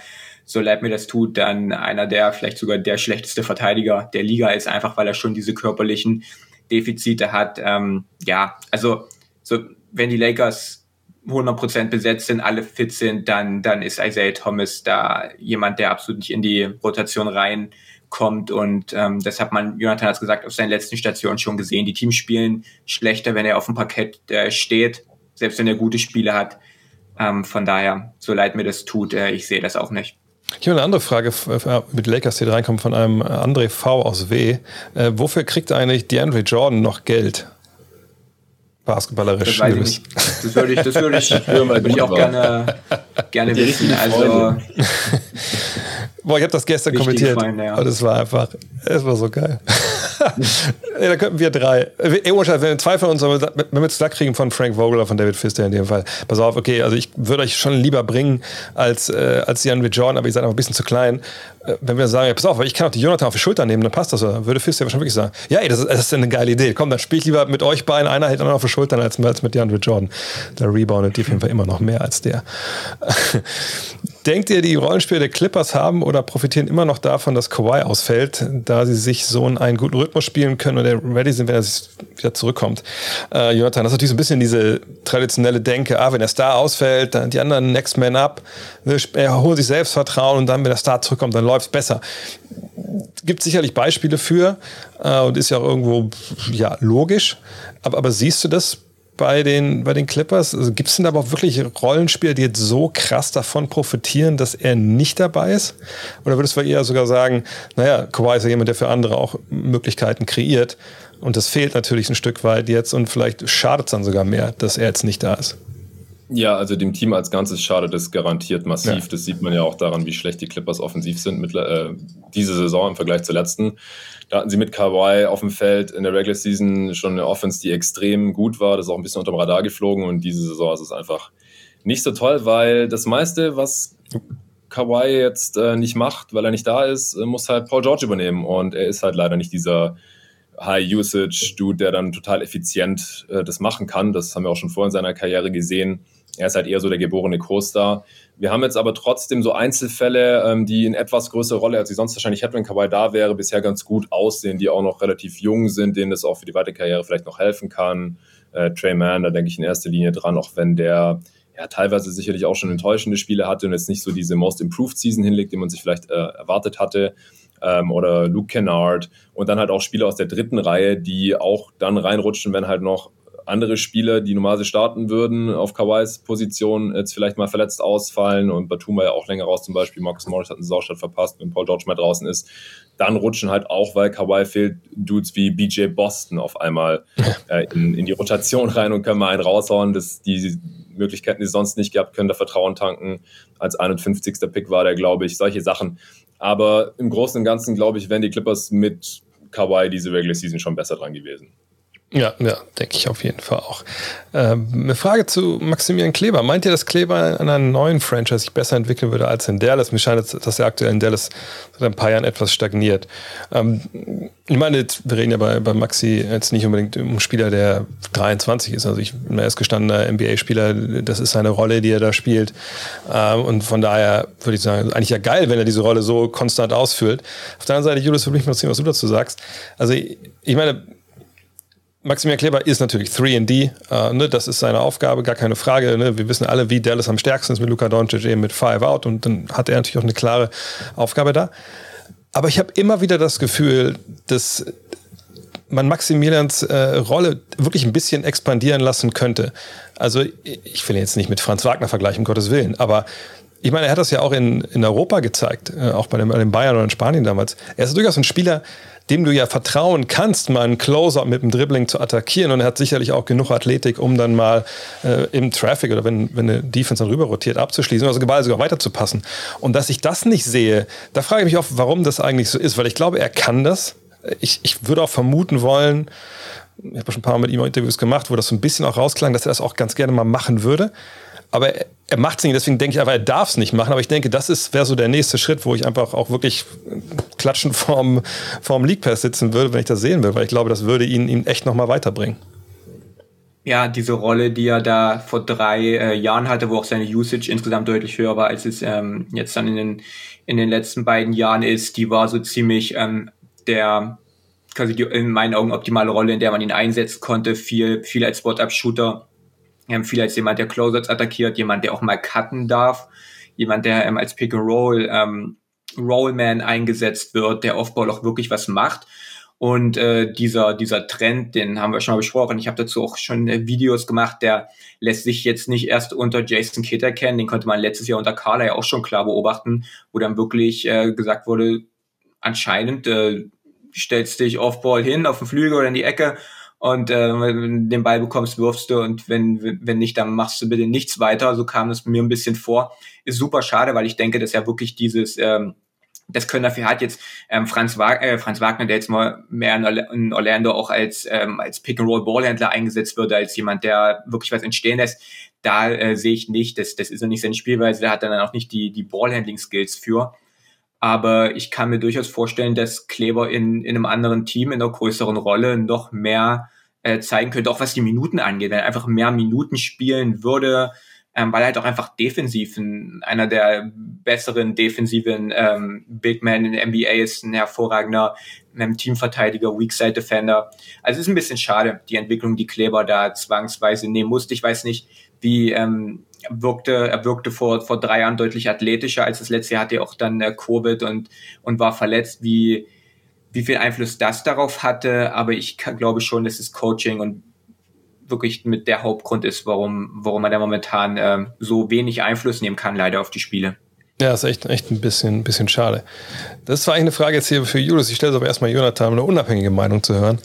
so leid mir das tut, dann einer der vielleicht sogar der schlechteste Verteidiger der Liga ist, einfach weil er schon diese körperlichen Defizite hat. Ähm, ja, also so wenn die Lakers 100% besetzt sind, alle fit sind, dann, dann ist Isaiah Thomas da jemand, der absolut nicht in die Rotation rein kommt. Und ähm, das hat man, Jonathan hat es gesagt, auf seinen letzten Stationen schon gesehen. Die Teams spielen schlechter, wenn er auf dem Parkett äh, steht, selbst wenn er gute Spiele hat. Ähm, von daher, so leid mir das tut, äh, ich sehe das auch nicht. Ich habe eine andere Frage äh, mit Lakers, die reinkommt von einem André V aus W. Äh, wofür kriegt eigentlich DeAndre Jordan noch Geld? Basketballerisch. Das, weiß ich nicht. das würde ich, das würde ich, würde ich auch gerne, gerne wissen. Also, Boah, ich habe das gestern kommentiert. Freunde, ja. Und es war einfach, es war so geil. ja, da könnten wir drei. Wenn zwei von uns, wenn wir Slack kriegen von Frank Vogel oder von David Fister in dem Fall, pass auf, okay, also ich würde euch schon lieber bringen als, äh, als Jan Jordan, aber ihr seid einfach ein bisschen zu klein. Äh, wenn wir sagen, ja, pass auf, ich kann auch die Jonathan auf die Schulter nehmen, dann passt das. Oder? Würde Fister wahrscheinlich wirklich sagen, ja, ey, das ist, das ist eine geile Idee. Komm, dann spiele ich lieber mit euch beiden, einer hält dann auf die Schultern als, als mit mit Jordan. Da reboundet die auf jeden Fall immer noch mehr als der. Denkt ihr, die Rollenspiele der Clippers haben oder profitieren immer noch davon, dass Kawhi ausfällt, da sie sich so einen guten Rhythmus spielen können und ready sind, wenn er wieder zurückkommt? Äh, Jonathan, das ist natürlich so ein bisschen diese traditionelle Denke, ah, wenn der Star ausfällt, dann die anderen next man up, ne, holen sich Selbstvertrauen und dann, wenn der Star zurückkommt, dann läuft es besser. Gibt sicherlich Beispiele für äh, und ist ja auch irgendwo ja, logisch. Aber, aber siehst du das bei den, bei den Clippers? Also Gibt es denn aber auch wirklich Rollenspieler, die jetzt so krass davon profitieren, dass er nicht dabei ist? Oder würdest du eher sogar sagen, naja, Kawhi ist ja jemand, der für andere auch Möglichkeiten kreiert. Und das fehlt natürlich ein Stück weit jetzt und vielleicht schadet es dann sogar mehr, dass er jetzt nicht da ist. Ja, also dem Team als Ganzes schadet es garantiert massiv. Ja. Das sieht man ja auch daran, wie schlecht die Clippers offensiv sind mit, äh, diese Saison im Vergleich zur letzten. Da hatten sie mit Kawhi auf dem Feld in der Regular Season schon eine Offense, die extrem gut war. Das ist auch ein bisschen unter dem Radar geflogen und diese Saison ist es einfach nicht so toll, weil das meiste, was Kawhi jetzt äh, nicht macht, weil er nicht da ist, äh, muss halt Paul George übernehmen und er ist halt leider nicht dieser High-Usage-Dude, der dann total effizient äh, das machen kann. Das haben wir auch schon vor in seiner Karriere gesehen. Er ist halt eher so der geborene Co-Star. Wir haben jetzt aber trotzdem so Einzelfälle, ähm, die in etwas größere Rolle, als sie sonst wahrscheinlich hätten, wenn Kawhi da wäre, bisher ganz gut aussehen, die auch noch relativ jung sind, denen das auch für die weitere Karriere vielleicht noch helfen kann. Äh, Trey Mann, da denke ich in erster Linie dran, auch wenn der ja teilweise sicherlich auch schon enttäuschende Spiele hatte und jetzt nicht so diese Most Improved Season hinlegt, die man sich vielleicht äh, erwartet hatte. Ähm, oder Luke Kennard und dann halt auch Spieler aus der dritten Reihe, die auch dann reinrutschen, wenn halt noch andere Spieler, die normalerweise starten würden, auf Kawais Position jetzt vielleicht mal verletzt ausfallen und Batum war ja auch länger raus, zum Beispiel Marcus Morris hat einen Saustart verpasst, wenn Paul George mal draußen ist, dann rutschen halt auch, weil Kawhi fehlt, Dudes wie BJ Boston auf einmal äh, in, in, die Rotation rein und können mal einen raushauen. Das, die Möglichkeiten, die sie sonst nicht gehabt, können da Vertrauen tanken. Als 51. Pick war der, glaube ich, solche Sachen. Aber im Großen und Ganzen, glaube ich, wären die Clippers mit Kawhi diese Regular Season schon besser dran gewesen. Ja, ja, denke ich auf jeden Fall auch. Ähm, eine Frage zu Maximilian Kleber. Meint ihr, dass Kleber in einer neuen Franchise sich besser entwickeln würde als in Dallas? Mir scheint, dass er aktuell in Dallas seit ein paar Jahren etwas stagniert. Ähm, ich meine, wir reden ja bei, bei Maxi jetzt nicht unbedingt um einen Spieler, der 23 ist. Also ich bin erst gestandener NBA-Spieler. Das ist seine Rolle, die er da spielt. Ähm, und von daher würde ich sagen, eigentlich ja geil, wenn er diese Rolle so konstant ausfüllt. Auf der anderen Seite, Julius, würde mich mal sehen, was du dazu sagst. Also ich meine, Maximilian Kleber ist natürlich 3D, äh, ne, das ist seine Aufgabe, gar keine Frage. Ne? Wir wissen alle, wie Dallas am stärksten ist mit Luka Doncic eben mit Five Out und dann hat er natürlich auch eine klare Aufgabe da. Aber ich habe immer wieder das Gefühl, dass man Maximilians äh, Rolle wirklich ein bisschen expandieren lassen könnte. Also ich will jetzt nicht mit Franz Wagner vergleichen, um Gottes Willen, aber ich meine, er hat das ja auch in, in Europa gezeigt, äh, auch bei dem, bei dem Bayern oder in Spanien damals. Er ist durchaus ein Spieler, dem du ja vertrauen kannst, mal einen Closer mit dem Dribbling zu attackieren. Und er hat sicherlich auch genug Athletik, um dann mal äh, im Traffic oder wenn, wenn eine Defense dann rüber rotiert, abzuschließen, also Ball sogar weiterzupassen. Und dass ich das nicht sehe, da frage ich mich oft, warum das eigentlich so ist, weil ich glaube, er kann das. Ich, ich würde auch vermuten wollen, ich habe schon ein paar Mal mit ihm Interviews gemacht, wo das so ein bisschen auch rausklang, dass er das auch ganz gerne mal machen würde. Aber er, macht es nicht, deswegen denke ich einfach, er darf es nicht machen. Aber ich denke, das wäre so der nächste Schritt, wo ich einfach auch wirklich klatschen vorm, vorm League Pass sitzen würde, wenn ich das sehen will, weil ich glaube, das würde ihn, ihn echt nochmal weiterbringen. Ja, diese Rolle, die er da vor drei äh, Jahren hatte, wo auch seine Usage insgesamt deutlich höher war, als es ähm, jetzt dann in den, in den letzten beiden Jahren ist, die war so ziemlich ähm, der quasi die in meinen Augen optimale Rolle, in der man ihn einsetzen konnte, viel, viel als Spot-Up-Shooter ähm, viel als jemand, der Closers attackiert, jemand, der auch mal cutten darf, jemand, der ähm, als Pick and Roll ähm, Rollman eingesetzt wird, der Offball auch wirklich was macht. Und äh, dieser, dieser Trend, den haben wir schon mal besprochen. Ich habe dazu auch schon äh, Videos gemacht, der lässt sich jetzt nicht erst unter Jason Kidd erkennen. Den konnte man letztes Jahr unter Carla ja auch schon klar beobachten, wo dann wirklich äh, gesagt wurde, anscheinend äh, stellst dich Offball hin auf den Flügel oder in die Ecke und äh, wenn du den Ball bekommst, wirfst du und wenn, wenn nicht, dann machst du bitte nichts weiter. So kam es mir ein bisschen vor. Ist super schade, weil ich denke, dass ja wirklich dieses ähm, das können dafür hat jetzt ähm, Franz, Wag äh, Franz Wagner, der jetzt mal mehr in Orlando auch als, ähm, als Pick-and-Roll-Ballhändler eingesetzt würde, als jemand, der wirklich was entstehen lässt. Da äh, sehe ich nicht, das, das ist ja nicht seine Spielweise, da hat dann auch nicht die, die Ballhandling-Skills für. Aber ich kann mir durchaus vorstellen, dass Kleber in, in einem anderen Team, in einer größeren Rolle noch mehr äh, zeigen könnte, auch was die Minuten angeht. Wenn er einfach mehr Minuten spielen würde, ähm, weil er halt auch einfach defensiv ein, einer der besseren defensiven ähm, Big Men in der NBA ist, ein hervorragender ähm, Teamverteidiger, Weakside Defender. Also es ist ein bisschen schade, die Entwicklung, die Kleber da zwangsweise nehmen musste. Ich weiß nicht, wie ähm, wirkte, er wirkte vor, vor drei Jahren deutlich athletischer als das letzte Jahr, hatte er auch dann äh, Covid und, und war verletzt, wie, wie viel Einfluss das darauf hatte. Aber ich glaube schon, dass das Coaching und wirklich mit der Hauptgrund ist, warum, warum man da momentan ähm, so wenig Einfluss nehmen kann, leider auf die Spiele. Ja, ist echt, echt ein bisschen, bisschen schade. Das war eigentlich eine Frage jetzt hier für Julius. Ich stelle es aber erstmal Jonathan, um eine unabhängige Meinung zu hören.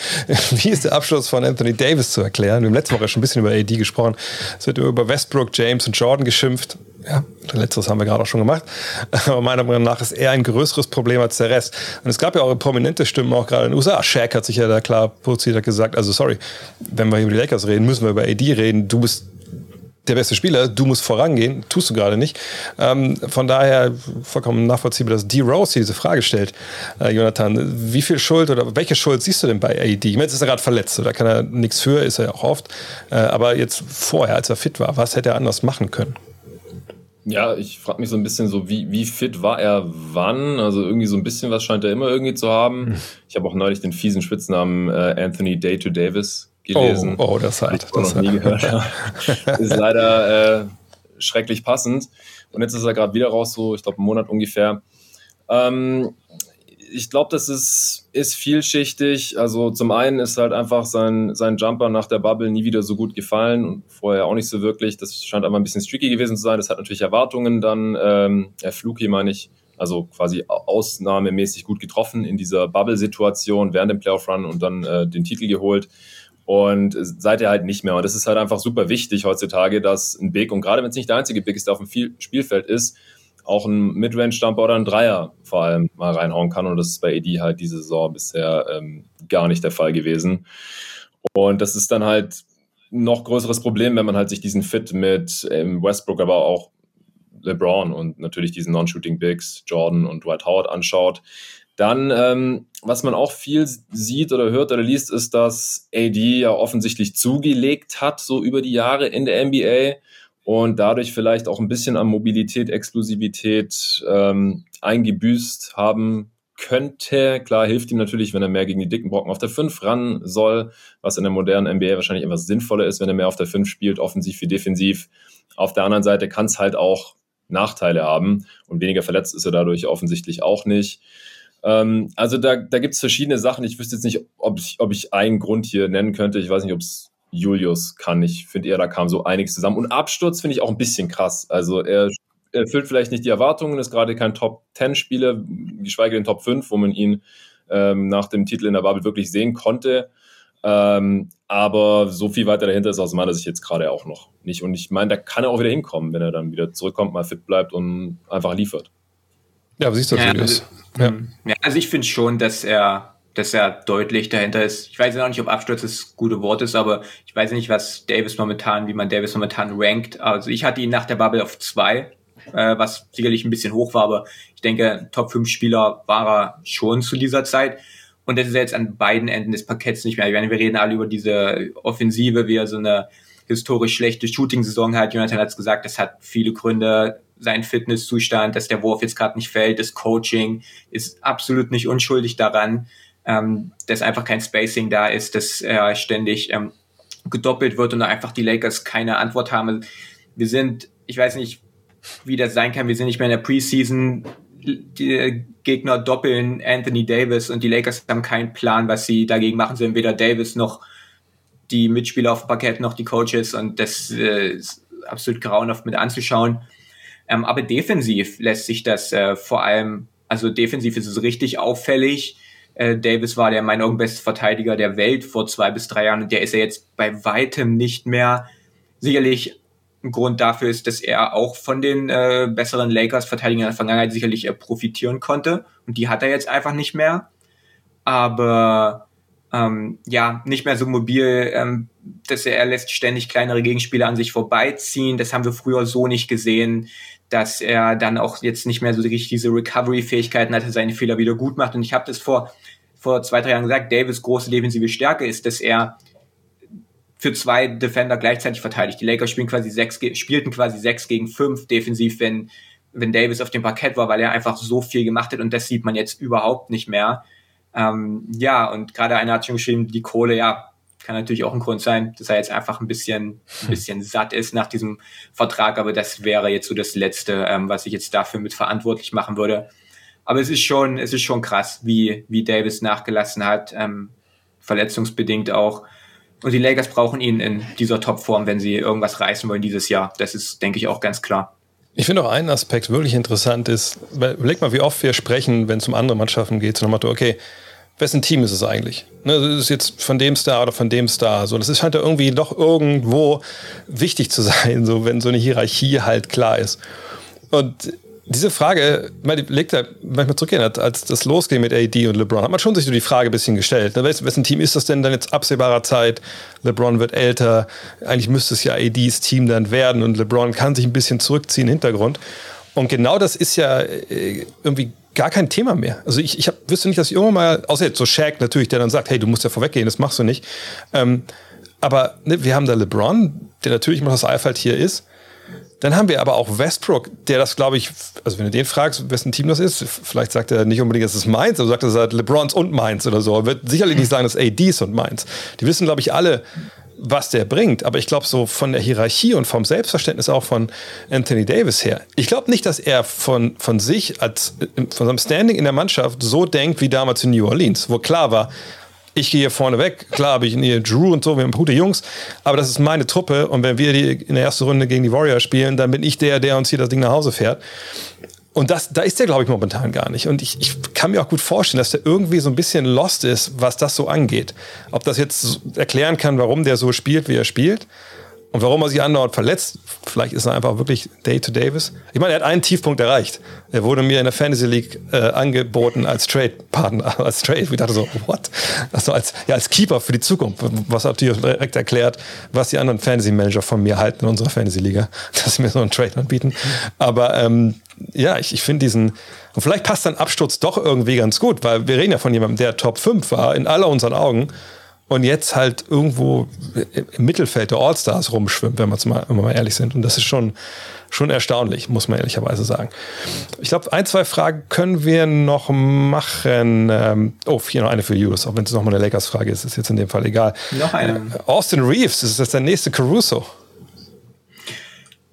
Wie ist der Abschluss von Anthony Davis zu erklären? Wir haben letzte Woche schon ein bisschen über AD gesprochen. Es wird über Westbrook, James und Jordan geschimpft. Ja, letzteres haben wir gerade auch schon gemacht. Aber meiner Meinung nach ist er ein größeres Problem als der Rest. Und es gab ja auch prominente Stimmen, auch gerade in den USA. Shaq hat sich ja da klar positioniert gesagt, also sorry, wenn wir über die Lakers reden, müssen wir über AD reden. Du bist der beste Spieler, du musst vorangehen, tust du gerade nicht. Ähm, von daher vollkommen nachvollziehbar, dass D. Rose diese Frage stellt. Äh, Jonathan, wie viel Schuld oder welche Schuld siehst du denn bei AD? Ich meine, jetzt ist er gerade verletzt, da kann er nichts für, ist er ja auch oft. Äh, aber jetzt vorher, als er fit war, was hätte er anders machen können? Ja, ich frage mich so ein bisschen so, wie, wie fit war er wann? Also irgendwie so ein bisschen was scheint er immer irgendwie zu haben. Hm. Ich habe auch neulich den fiesen Spitznamen äh, Anthony Day to Davis gelesen. Oh, oh das halt. Ich das noch nie gehört ist leider äh, schrecklich passend. Und jetzt ist er gerade wieder raus, so ich glaube einen Monat ungefähr. Ähm, ich glaube, das ist, ist vielschichtig. Also zum einen ist halt einfach sein, sein Jumper nach der Bubble nie wieder so gut gefallen und vorher auch nicht so wirklich. Das scheint aber ein bisschen streaky gewesen zu sein. Das hat natürlich Erwartungen dann, ähm, er flug hier meine ich, also quasi ausnahmemäßig gut getroffen in dieser Bubble-Situation während dem Playoff-Run und dann äh, den Titel geholt und seid ihr halt nicht mehr. Und das ist halt einfach super wichtig heutzutage, dass ein Big, und gerade wenn es nicht der einzige Big ist, der auf dem Spielfeld ist, auch ein Midrange-Jumper oder ein Dreier vor allem mal reinhauen kann. Und das ist bei AD halt diese Saison bisher ähm, gar nicht der Fall gewesen. Und das ist dann halt noch größeres Problem, wenn man halt sich diesen Fit mit ähm, Westbrook, aber auch LeBron und natürlich diesen Non-Shooting Bigs, Jordan und Dwight Howard anschaut. Dann, ähm, was man auch viel sieht oder hört oder liest, ist, dass AD ja offensichtlich zugelegt hat, so über die Jahre in der NBA und dadurch vielleicht auch ein bisschen an Mobilität, Exklusivität ähm, eingebüßt haben könnte. Klar hilft ihm natürlich, wenn er mehr gegen die dicken Brocken auf der 5 ran soll, was in der modernen NBA wahrscheinlich etwas sinnvoller ist, wenn er mehr auf der 5 spielt, offensiv wie defensiv. Auf der anderen Seite kann es halt auch Nachteile haben und weniger verletzt ist er dadurch offensichtlich auch nicht. Ähm, also da, da gibt es verschiedene Sachen. Ich wüsste jetzt nicht, ob ich, ob ich einen Grund hier nennen könnte. Ich weiß nicht, ob es Julius kann. Ich finde eher, da kam so einiges zusammen. Und Absturz finde ich auch ein bisschen krass. Also er erfüllt vielleicht nicht die Erwartungen, ist gerade kein Top-10-Spieler, geschweige denn Top 5, wo man ihn ähm, nach dem Titel in der Bubble wirklich sehen konnte. Ähm, aber so viel weiter dahinter ist aus meiner Sicht jetzt gerade auch noch nicht. Und ich meine, da kann er auch wieder hinkommen, wenn er dann wieder zurückkommt, mal fit bleibt und einfach liefert. Ja, aber siehst du, ja. Also, ja. ja, also ich finde schon, dass er, dass er deutlich dahinter ist. Ich weiß ja noch nicht, ob Absturz das gute Wort ist, aber ich weiß nicht, was Davis momentan, wie man Davis momentan rankt. Also ich hatte ihn nach der Bubble auf zwei, äh, was sicherlich ein bisschen hoch war, aber ich denke, Top 5 Spieler war er schon zu dieser Zeit. Und das ist jetzt an beiden Enden des Parketts nicht mehr. Ich meine, wir reden alle über diese Offensive, wie er so eine historisch schlechte Shooting-Saison hat. Jonathan hat es gesagt, das hat viele Gründe sein Fitnesszustand, dass der Wurf jetzt gerade nicht fällt, das Coaching ist absolut nicht unschuldig daran, ähm, dass einfach kein Spacing da ist, dass er ständig ähm, gedoppelt wird und einfach die Lakers keine Antwort haben. Wir sind, ich weiß nicht, wie das sein kann, wir sind nicht mehr in der Preseason. Die Gegner doppeln Anthony Davis und die Lakers haben keinen Plan, was sie dagegen machen sollen. Weder Davis noch die Mitspieler auf dem Parkett noch die Coaches und das äh, ist absolut grauenhaft mit anzuschauen. Ähm, aber defensiv lässt sich das äh, vor allem, also defensiv ist es richtig auffällig. Äh, Davis war der meiner Augen beste Verteidiger der Welt vor zwei bis drei Jahren und der ist ja jetzt bei weitem nicht mehr. Sicherlich ein Grund dafür ist, dass er auch von den äh, besseren Lakers-Verteidigern in der Vergangenheit sicherlich äh, profitieren konnte. Und die hat er jetzt einfach nicht mehr. Aber ähm, ja, nicht mehr so mobil, ähm, dass er, er lässt ständig kleinere Gegenspieler an sich vorbeiziehen. Das haben wir früher so nicht gesehen dass er dann auch jetzt nicht mehr so richtig diese Recovery-Fähigkeiten hat, seine Fehler wieder gut macht. Und ich habe das vor, vor zwei, drei Jahren gesagt, Davis große defensive Stärke ist, dass er für zwei Defender gleichzeitig verteidigt. Die Lakers spielen quasi sechs, spielten quasi sechs gegen fünf defensiv, wenn, wenn Davis auf dem Parkett war, weil er einfach so viel gemacht hat und das sieht man jetzt überhaupt nicht mehr. Ähm, ja, und gerade einer hat schon geschrieben, die Kohle, ja, kann natürlich auch ein Grund sein, dass er jetzt einfach ein bisschen, ein bisschen satt ist nach diesem Vertrag, aber das wäre jetzt so das Letzte, ähm, was ich jetzt dafür mit verantwortlich machen würde. Aber es ist schon, es ist schon krass, wie, wie Davis nachgelassen hat, ähm, verletzungsbedingt auch. Und die Lakers brauchen ihn in dieser Topform, wenn sie irgendwas reißen wollen dieses Jahr. Das ist, denke ich, auch ganz klar. Ich finde auch einen Aspekt wirklich interessant ist, überleg mal, wie oft wir sprechen, wenn es um andere Mannschaften geht, so nach Motto, okay, wessen Team ist es eigentlich? Ne, ist es jetzt von dem Star oder von dem Star? So, das scheint ja irgendwie doch irgendwo wichtig zu sein, so wenn so eine Hierarchie halt klar ist. Und diese Frage, man legt da manchmal zurückgehen, als das losging mit AD und LeBron, hat man schon sich so die Frage ein bisschen gestellt. Ne? Wessen Team ist das denn dann jetzt absehbarer Zeit? LeBron wird älter. Eigentlich müsste es ja ADs Team dann werden und LeBron kann sich ein bisschen zurückziehen im Hintergrund. Und genau das ist ja äh, irgendwie gar kein Thema mehr. Also ich, ich hab, wüsste nicht, dass ich irgendwann mal, außer jetzt so Shaq natürlich, der dann sagt, hey, du musst ja vorweggehen, das machst du nicht. Ähm, aber ne, wir haben da LeBron, der natürlich immer das Eifeld hier ist. Dann haben wir aber auch Westbrook, der das, glaube ich, also wenn du den fragst, wessen Team das ist, vielleicht sagt er nicht unbedingt, es ist Mainz, aber sagt er, sagt LeBrons und Mainz oder so. Er wird sicherlich nicht sagen, dass ADs und Mainz. Die wissen, glaube ich, alle, was der bringt. Aber ich glaube, so von der Hierarchie und vom Selbstverständnis auch von Anthony Davis her. Ich glaube nicht, dass er von, von sich, als, von seinem Standing in der Mannschaft so denkt wie damals in New Orleans, wo klar war, ich gehe hier vorne weg. Klar habe ich hier Drew und so, wir haben gute Jungs, aber das ist meine Truppe und wenn wir die in der ersten Runde gegen die Warriors spielen, dann bin ich der, der uns hier das Ding nach Hause fährt. Und das, da ist der, glaube ich, momentan gar nicht. Und ich, ich kann mir auch gut vorstellen, dass der irgendwie so ein bisschen lost ist, was das so angeht. Ob das jetzt erklären kann, warum der so spielt, wie er spielt. Und warum er sich andauernd verletzt, vielleicht ist er einfach wirklich Day to Davis. Ich meine, er hat einen Tiefpunkt erreicht. Er wurde mir in der Fantasy League äh, angeboten als Trade-Partner, als Trade. Ich dachte so, what? Also als, ja, als Keeper für die Zukunft. Was natürlich direkt erklärt, was die anderen Fantasy-Manager von mir halten in unserer Fantasy-Liga, dass sie mir so einen Trade anbieten. Aber ähm, ja, ich, ich finde diesen, und vielleicht passt dann Absturz doch irgendwie ganz gut, weil wir reden ja von jemandem, der Top 5 war, in aller unseren Augen und jetzt halt irgendwo im Mittelfeld der All-Stars rumschwimmt, wenn, mal, wenn wir mal ehrlich sind. Und das ist schon, schon erstaunlich, muss man ehrlicherweise sagen. Ich glaube, ein, zwei Fragen können wir noch machen. Ähm, oh, hier noch eine für Julius, auch wenn es nochmal eine Lakers-Frage ist, ist jetzt in dem Fall egal. Noch eine. Äh, Austin Reeves, ist das der nächste Caruso?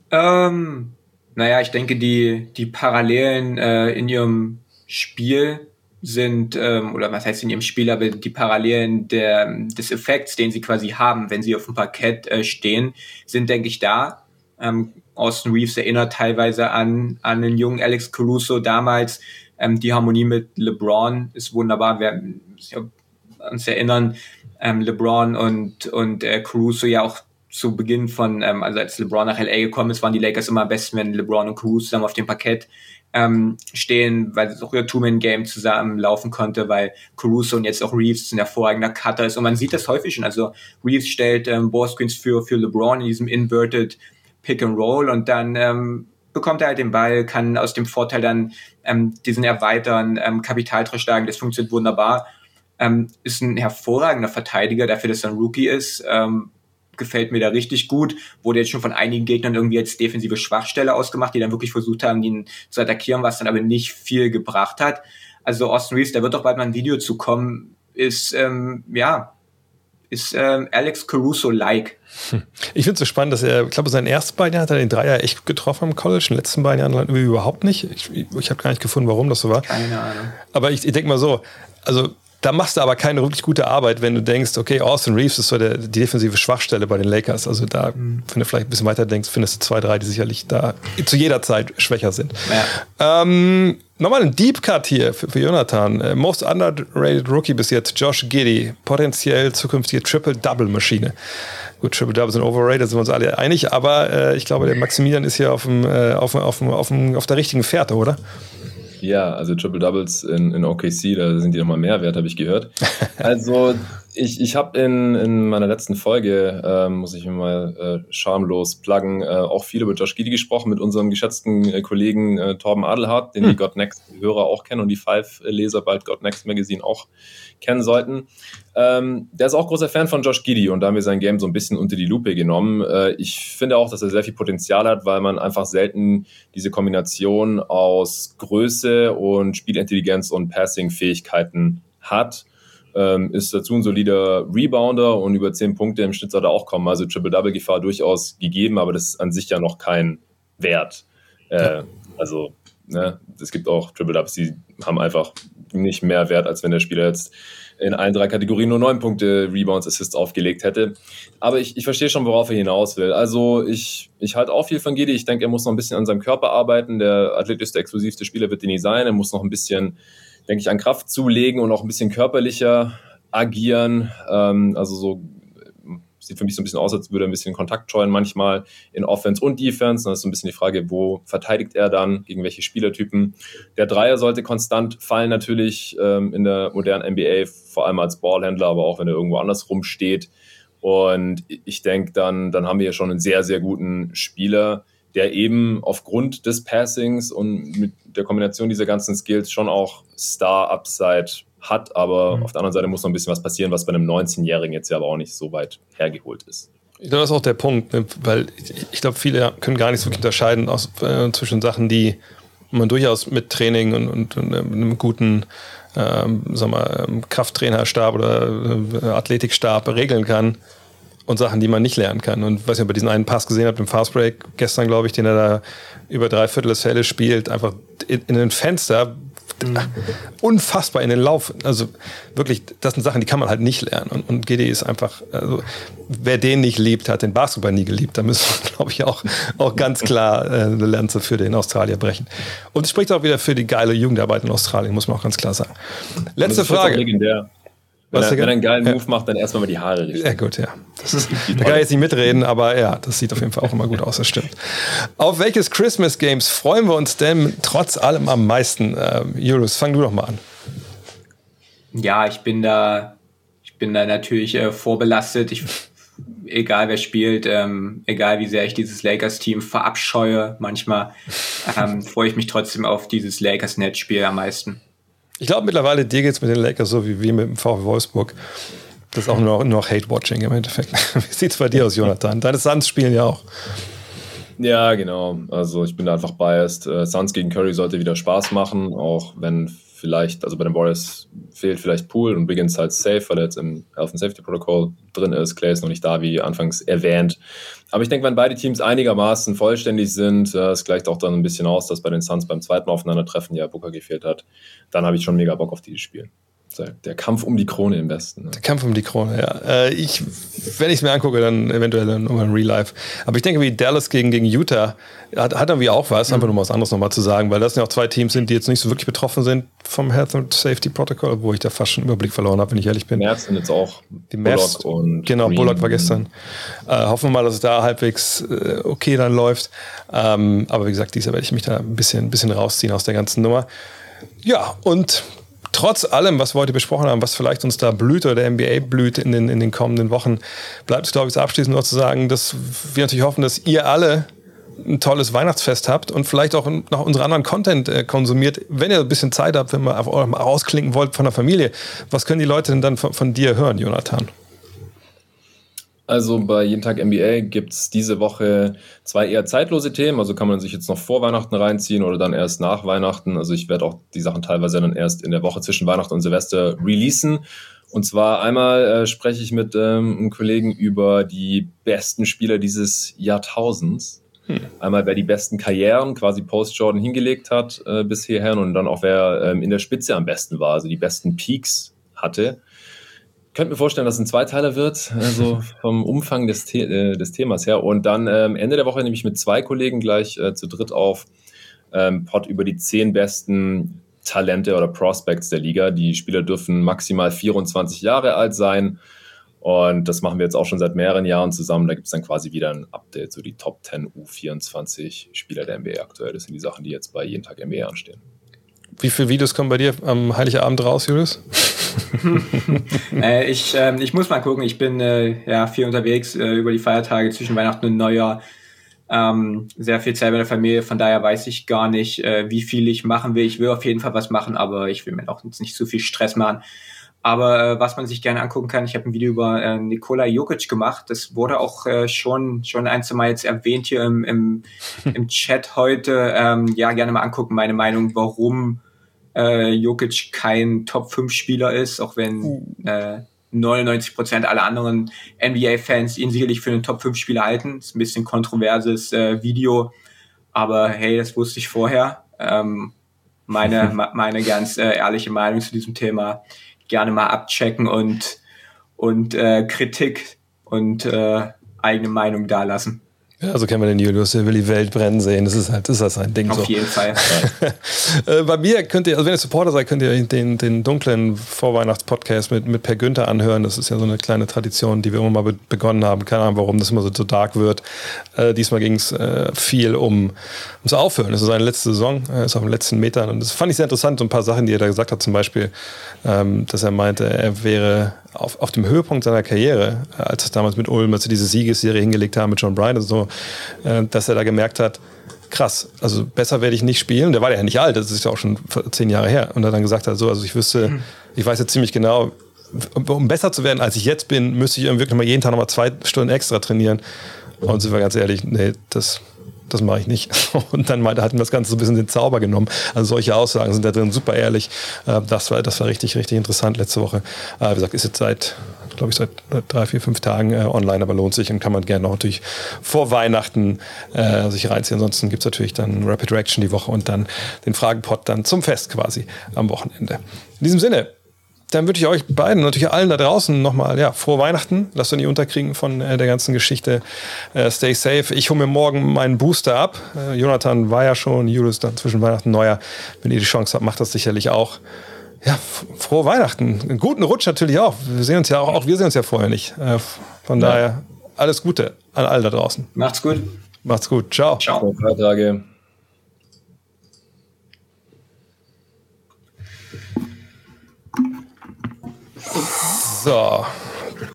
Ähm, naja, ich denke, die, die Parallelen äh, in ihrem Spiel sind, ähm, oder was heißt in ihrem Spiel, aber die Parallelen der, des Effekts, den sie quasi haben, wenn sie auf dem Parkett äh, stehen, sind, denke ich, da. Ähm, Austin Reeves erinnert teilweise an, an den jungen Alex Caruso damals. Ähm, die Harmonie mit LeBron ist wunderbar. Wir uns erinnern, ähm, LeBron und, und äh, Caruso ja auch zu Beginn von, ähm, also als LeBron nach LA gekommen ist, waren die Lakers immer am besten, wenn LeBron und Caruso zusammen auf dem Parkett ähm, stehen, weil es auch ihr Two-Man-Game zusammen laufen konnte, weil Caruso und jetzt auch Reeves ein hervorragender Cutter ist. Und man sieht das häufig schon. Also Reeves stellt ähm, Ballscreens für, für LeBron in diesem Inverted Pick and Roll und dann ähm, bekommt er halt den Ball, kann aus dem Vorteil dann ähm, diesen erweitern, ähm, Kapitaltrag schlagen. Das funktioniert wunderbar. Ähm, ist ein hervorragender Verteidiger dafür, dass er ein Rookie ist. Ähm, gefällt mir da richtig gut. Wurde jetzt schon von einigen Gegnern irgendwie als defensive Schwachstelle ausgemacht, die dann wirklich versucht haben, ihn zu attackieren, was dann aber nicht viel gebracht hat. Also Austin Reeves, da wird doch bald mal ein Video zu kommen, ist, ähm, ja, ist ähm, Alex Caruso-like. Ich finde es so spannend, dass er, ich glaube, seinen ersten beiden Jahren hat er den Dreier echt getroffen im College, in den letzten beiden Jahren überhaupt nicht. Ich, ich habe gar nicht gefunden, warum das so war. Keine Ahnung. Aber ich, ich denke mal so, also da machst du aber keine wirklich gute Arbeit, wenn du denkst, okay, Austin Reeves ist so der, die defensive Schwachstelle bei den Lakers. Also da, mhm. wenn du vielleicht ein bisschen weiter denkst, findest du zwei, drei, die sicherlich da zu jeder Zeit schwächer sind. Ja. Ähm, nochmal ein Deep Cut hier für, für Jonathan. Äh, most underrated Rookie bis jetzt, Josh Giddy. Potenziell zukünftige Triple-Double-Maschine. Gut, Triple-Double sind overrated, sind wir uns alle einig, aber äh, ich glaube, der Maximilian ist hier auf, dem, äh, auf, auf, auf, auf der richtigen Fährte, oder? Ja, also Triple Doubles in, in OKC, da sind die nochmal mehr wert, habe ich gehört. Also ich, ich habe in, in meiner letzten Folge, äh, muss ich mir mal äh, schamlos pluggen, äh, auch viel über Josh Giddy gesprochen mit unserem geschätzten äh, Kollegen äh, Torben Adelhardt, den hm. die God Next-Hörer auch kennen und die Five-Leser bald God Next Magazine auch kennen sollten. Ähm, der ist auch großer Fan von Josh Giddy und da haben wir sein Game so ein bisschen unter die Lupe genommen. Äh, ich finde auch, dass er sehr viel Potenzial hat, weil man einfach selten diese Kombination aus Größe und Spielintelligenz und Passing-Fähigkeiten hat ähm, ist dazu ein solider Rebounder und über 10 Punkte im Schnitt soll er auch kommen. Also Triple-Double-Gefahr durchaus gegeben, aber das ist an sich ja noch kein Wert. Äh, also ne, es gibt auch Triple-Doubles, die haben einfach nicht mehr Wert, als wenn der Spieler jetzt in allen drei Kategorien nur neun Punkte Rebounds, Assists aufgelegt hätte. Aber ich, ich verstehe schon, worauf er hinaus will. Also ich, ich halte auch viel von Gedi. Ich denke, er muss noch ein bisschen an seinem Körper arbeiten. Der athletischste, exklusivste Spieler wird er nie sein. Er muss noch ein bisschen denke ich, an Kraft zulegen und auch ein bisschen körperlicher agieren. Ähm, also so sieht für mich so ein bisschen aus, als würde er ein bisschen Kontakt scheuen manchmal in Offense und Defense. Dann ist so ein bisschen die Frage, wo verteidigt er dann, gegen welche Spielertypen. Der Dreier sollte konstant fallen natürlich ähm, in der modernen NBA, vor allem als Ballhändler, aber auch wenn er irgendwo anders rumsteht. Und ich denke, dann, dann haben wir hier schon einen sehr, sehr guten Spieler, der eben aufgrund des Passings und mit der Kombination dieser ganzen Skills schon auch Star-Upside hat, aber mhm. auf der anderen Seite muss noch ein bisschen was passieren, was bei einem 19-Jährigen jetzt ja aber auch nicht so weit hergeholt ist. Ich glaube, das ist auch der Punkt, ne? weil ich, ich glaube, viele können gar nicht so unterscheiden aus, äh, zwischen Sachen, die man durchaus mit Training und, und, und äh, einem guten ähm, sag mal, ähm, Krafttrainerstab oder äh, Athletikstab regeln kann und Sachen, die man nicht lernen kann. Und was ihr bei diesen einen Pass gesehen habt im Fastbreak gestern, glaube ich, den er da über drei Viertel des Feldes spielt, einfach in, in ein Fenster. Unfassbar in den Lauf. Also wirklich, das sind Sachen, die kann man halt nicht lernen. Und, und GD ist einfach, also, wer den nicht liebt, hat den Basketball nie geliebt. Da müssen wir, glaube ich, auch, auch ganz klar äh, eine Lanze für den Australier brechen. Und es spricht auch wieder für die geile Jugendarbeit in Australien, muss man auch ganz klar sagen. Letzte Frage. Legendär. Wenn er, wenn er einen geilen Move macht, dann erstmal mal die Haare richten. Ja, gut, ja. Das ist, da kann ich jetzt nicht mitreden, aber ja, das sieht auf jeden Fall auch immer gut aus, das stimmt. Auf welches Christmas Games freuen wir uns denn trotz allem am meisten? Äh, Julius, fang du doch mal an. Ja, ich bin da, ich bin da natürlich äh, vorbelastet. Ich, egal wer spielt, ähm, egal wie sehr ich dieses Lakers-Team verabscheue, manchmal ähm, freue ich mich trotzdem auf dieses Lakers-Net-Spiel am meisten. Ich glaube mittlerweile, dir geht es mit den Lakers so wie, wie mit dem VW Wolfsburg. Das ist auch nur, nur noch Hate-Watching im Endeffekt. Wie sieht es bei dir aus, Jonathan? Deine Suns spielen ja auch. Ja, genau. Also ich bin da einfach biased. Uh, Suns gegen Curry sollte wieder Spaß machen, auch wenn vielleicht, also bei den Warriors fehlt vielleicht Pool und Wiggins halt safe, weil er jetzt im Health and Safety Protocol drin ist. Clay ist noch nicht da, wie anfangs erwähnt. Aber ich denke, wenn beide Teams einigermaßen vollständig sind, äh, es gleicht auch dann ein bisschen aus, dass bei den Suns beim zweiten Aufeinandertreffen ja Booker gefehlt hat, dann habe ich schon mega Bock auf dieses Spiel. Der Kampf um die Krone im Westen. Ne? Der Kampf um die Krone, ja. Äh, ich, wenn ich es mir angucke, dann eventuell nochmal in Real Life. Aber ich denke, wie Dallas gegen, gegen Utah hat, hat irgendwie auch was, mhm. einfach nur was anderes nochmal zu sagen, weil das ja auch zwei Teams sind, die jetzt nicht so wirklich betroffen sind vom Health and Safety Protocol, wo ich da fast schon Überblick verloren habe, wenn ich ehrlich bin. März sind jetzt auch die Bullock und Genau, Green. Bullock war gestern. Äh, hoffen wir mal, dass es da halbwegs äh, okay dann läuft. Ähm, aber wie gesagt, dieser werde ich mich da ein bisschen, ein bisschen rausziehen aus der ganzen Nummer. Ja, und trotz allem, was wir heute besprochen haben, was vielleicht uns da blüht oder der NBA blüht in den, in den kommenden Wochen, bleibt es, glaube ich, abschließend nur zu sagen, dass wir natürlich hoffen, dass ihr alle ein tolles Weihnachtsfest habt und vielleicht auch noch unseren anderen Content äh, konsumiert. Wenn ihr ein bisschen Zeit habt, wenn ihr mal rausklinken wollt von der Familie, was können die Leute denn dann von, von dir hören, Jonathan? Also bei Jeden Tag NBA gibt es diese Woche zwei eher zeitlose Themen. Also kann man sich jetzt noch vor Weihnachten reinziehen oder dann erst nach Weihnachten. Also ich werde auch die Sachen teilweise dann erst in der Woche zwischen Weihnachten und Silvester releasen. Und zwar einmal äh, spreche ich mit ähm, einem Kollegen über die besten Spieler dieses Jahrtausends. Hm. Einmal, wer die besten Karrieren quasi post-Jordan hingelegt hat äh, bis hierher und dann auch wer ähm, in der Spitze am besten war, also die besten Peaks hatte könnte mir vorstellen, dass es ein Zweiteiler wird, also vom Umfang des, The äh, des Themas her. Und dann ähm, Ende der Woche nehme ich mit zwei Kollegen gleich äh, zu dritt auf ähm, Pod über die zehn besten Talente oder Prospects der Liga. Die Spieler dürfen maximal 24 Jahre alt sein. Und das machen wir jetzt auch schon seit mehreren Jahren zusammen. Da gibt es dann quasi wieder ein Update, so die Top 10 U24 Spieler der NBA aktuell. Das sind die Sachen, die jetzt bei jeden Tag NBA anstehen. Wie viele Videos kommen bei dir am Heiligabend raus, Julius? äh, ich, äh, ich muss mal gucken. Ich bin äh, ja viel unterwegs äh, über die Feiertage zwischen Weihnachten und Neujahr. Ähm, sehr viel Zeit mit der Familie. Von daher weiß ich gar nicht, äh, wie viel ich machen will. Ich will auf jeden Fall was machen, aber ich will mir auch nicht zu viel Stress machen. Aber äh, was man sich gerne angucken kann, ich habe ein Video über äh, Nikola Jokic gemacht. Das wurde auch äh, schon schon ein, zwei Mal jetzt erwähnt hier im, im, im Chat heute. Ähm, ja, gerne mal angucken, meine Meinung, warum äh, Jokic kein Top-5-Spieler ist, auch wenn uh. äh, 99 Prozent aller anderen NBA-Fans ihn sicherlich für einen Top-5-Spieler halten. Das ist ein bisschen kontroverses äh, Video, aber hey, das wusste ich vorher. Ähm, meine, meine ganz äh, ehrliche Meinung zu diesem Thema gerne mal abchecken und, und äh, Kritik und äh, eigene Meinung dalassen. Ja, so kennen wir den Julius, der will die Welt brennen sehen. Das ist halt, das ist halt sein Ding. Auf so. jeden Fall. Äh, bei mir könnt ihr, also wenn ihr Supporter seid, könnt ihr den, den dunklen Vorweihnachts-Podcast mit, mit Per Günther anhören. Das ist ja so eine kleine Tradition, die wir immer mal begonnen haben. Keine Ahnung, warum das immer so, so dark wird. Äh, diesmal ging es äh, viel um, ums Aufhören. Das ist seine letzte Saison, er ist auf den letzten Metern. Und das fand ich sehr interessant, so ein paar Sachen, die er da gesagt hat. Zum Beispiel, ähm, dass er meinte, er wäre auf, auf dem Höhepunkt seiner Karriere, äh, als es damals mit Ulm, als sie diese Siegesserie hingelegt haben mit John Bryan und so, äh, dass er da gemerkt hat, krass, also besser werde ich nicht spielen. Der war ja nicht alt, das ist ja auch schon zehn Jahre her. Und er dann gesagt hat, so, also ich wüsste, mhm. ich weiß jetzt ziemlich genau, um besser zu werden, als ich jetzt bin, müsste ich wirklich mal jeden Tag noch mal zwei Stunden extra trainieren. Und sind wir ganz ehrlich, nee, das, das mache ich nicht. Und dann meinte, hat ihm das Ganze so ein bisschen den Zauber genommen. Also solche Aussagen sind da drin super ehrlich. Äh, das war, das war richtig, richtig interessant letzte Woche. Äh, wie gesagt, ist jetzt seit, glaube ich, seit drei, vier, fünf Tagen äh, online, aber lohnt sich und kann man gerne noch natürlich vor Weihnachten äh, sich reinziehen. Ansonsten gibt es natürlich dann Rapid Reaction die Woche und dann den Fragenpot dann zum Fest quasi am Wochenende. In diesem Sinne, dann würde ich euch beiden, natürlich allen da draußen nochmal, ja, frohe Weihnachten. Lasst euch nicht unterkriegen von äh, der ganzen Geschichte. Äh, stay safe. Ich hole mir morgen meinen Booster ab. Äh, Jonathan war ja schon, Julius dann zwischen Weihnachten Neujahr. Wenn ihr die Chance habt, macht das sicherlich auch. Ja, frohe Weihnachten. Einen guten Rutsch natürlich auch. Wir sehen uns ja auch, auch wir sehen uns ja vorher nicht. Äh, von ja. daher alles Gute an alle da draußen. Macht's gut. Macht's gut. Ciao. Ciao. So.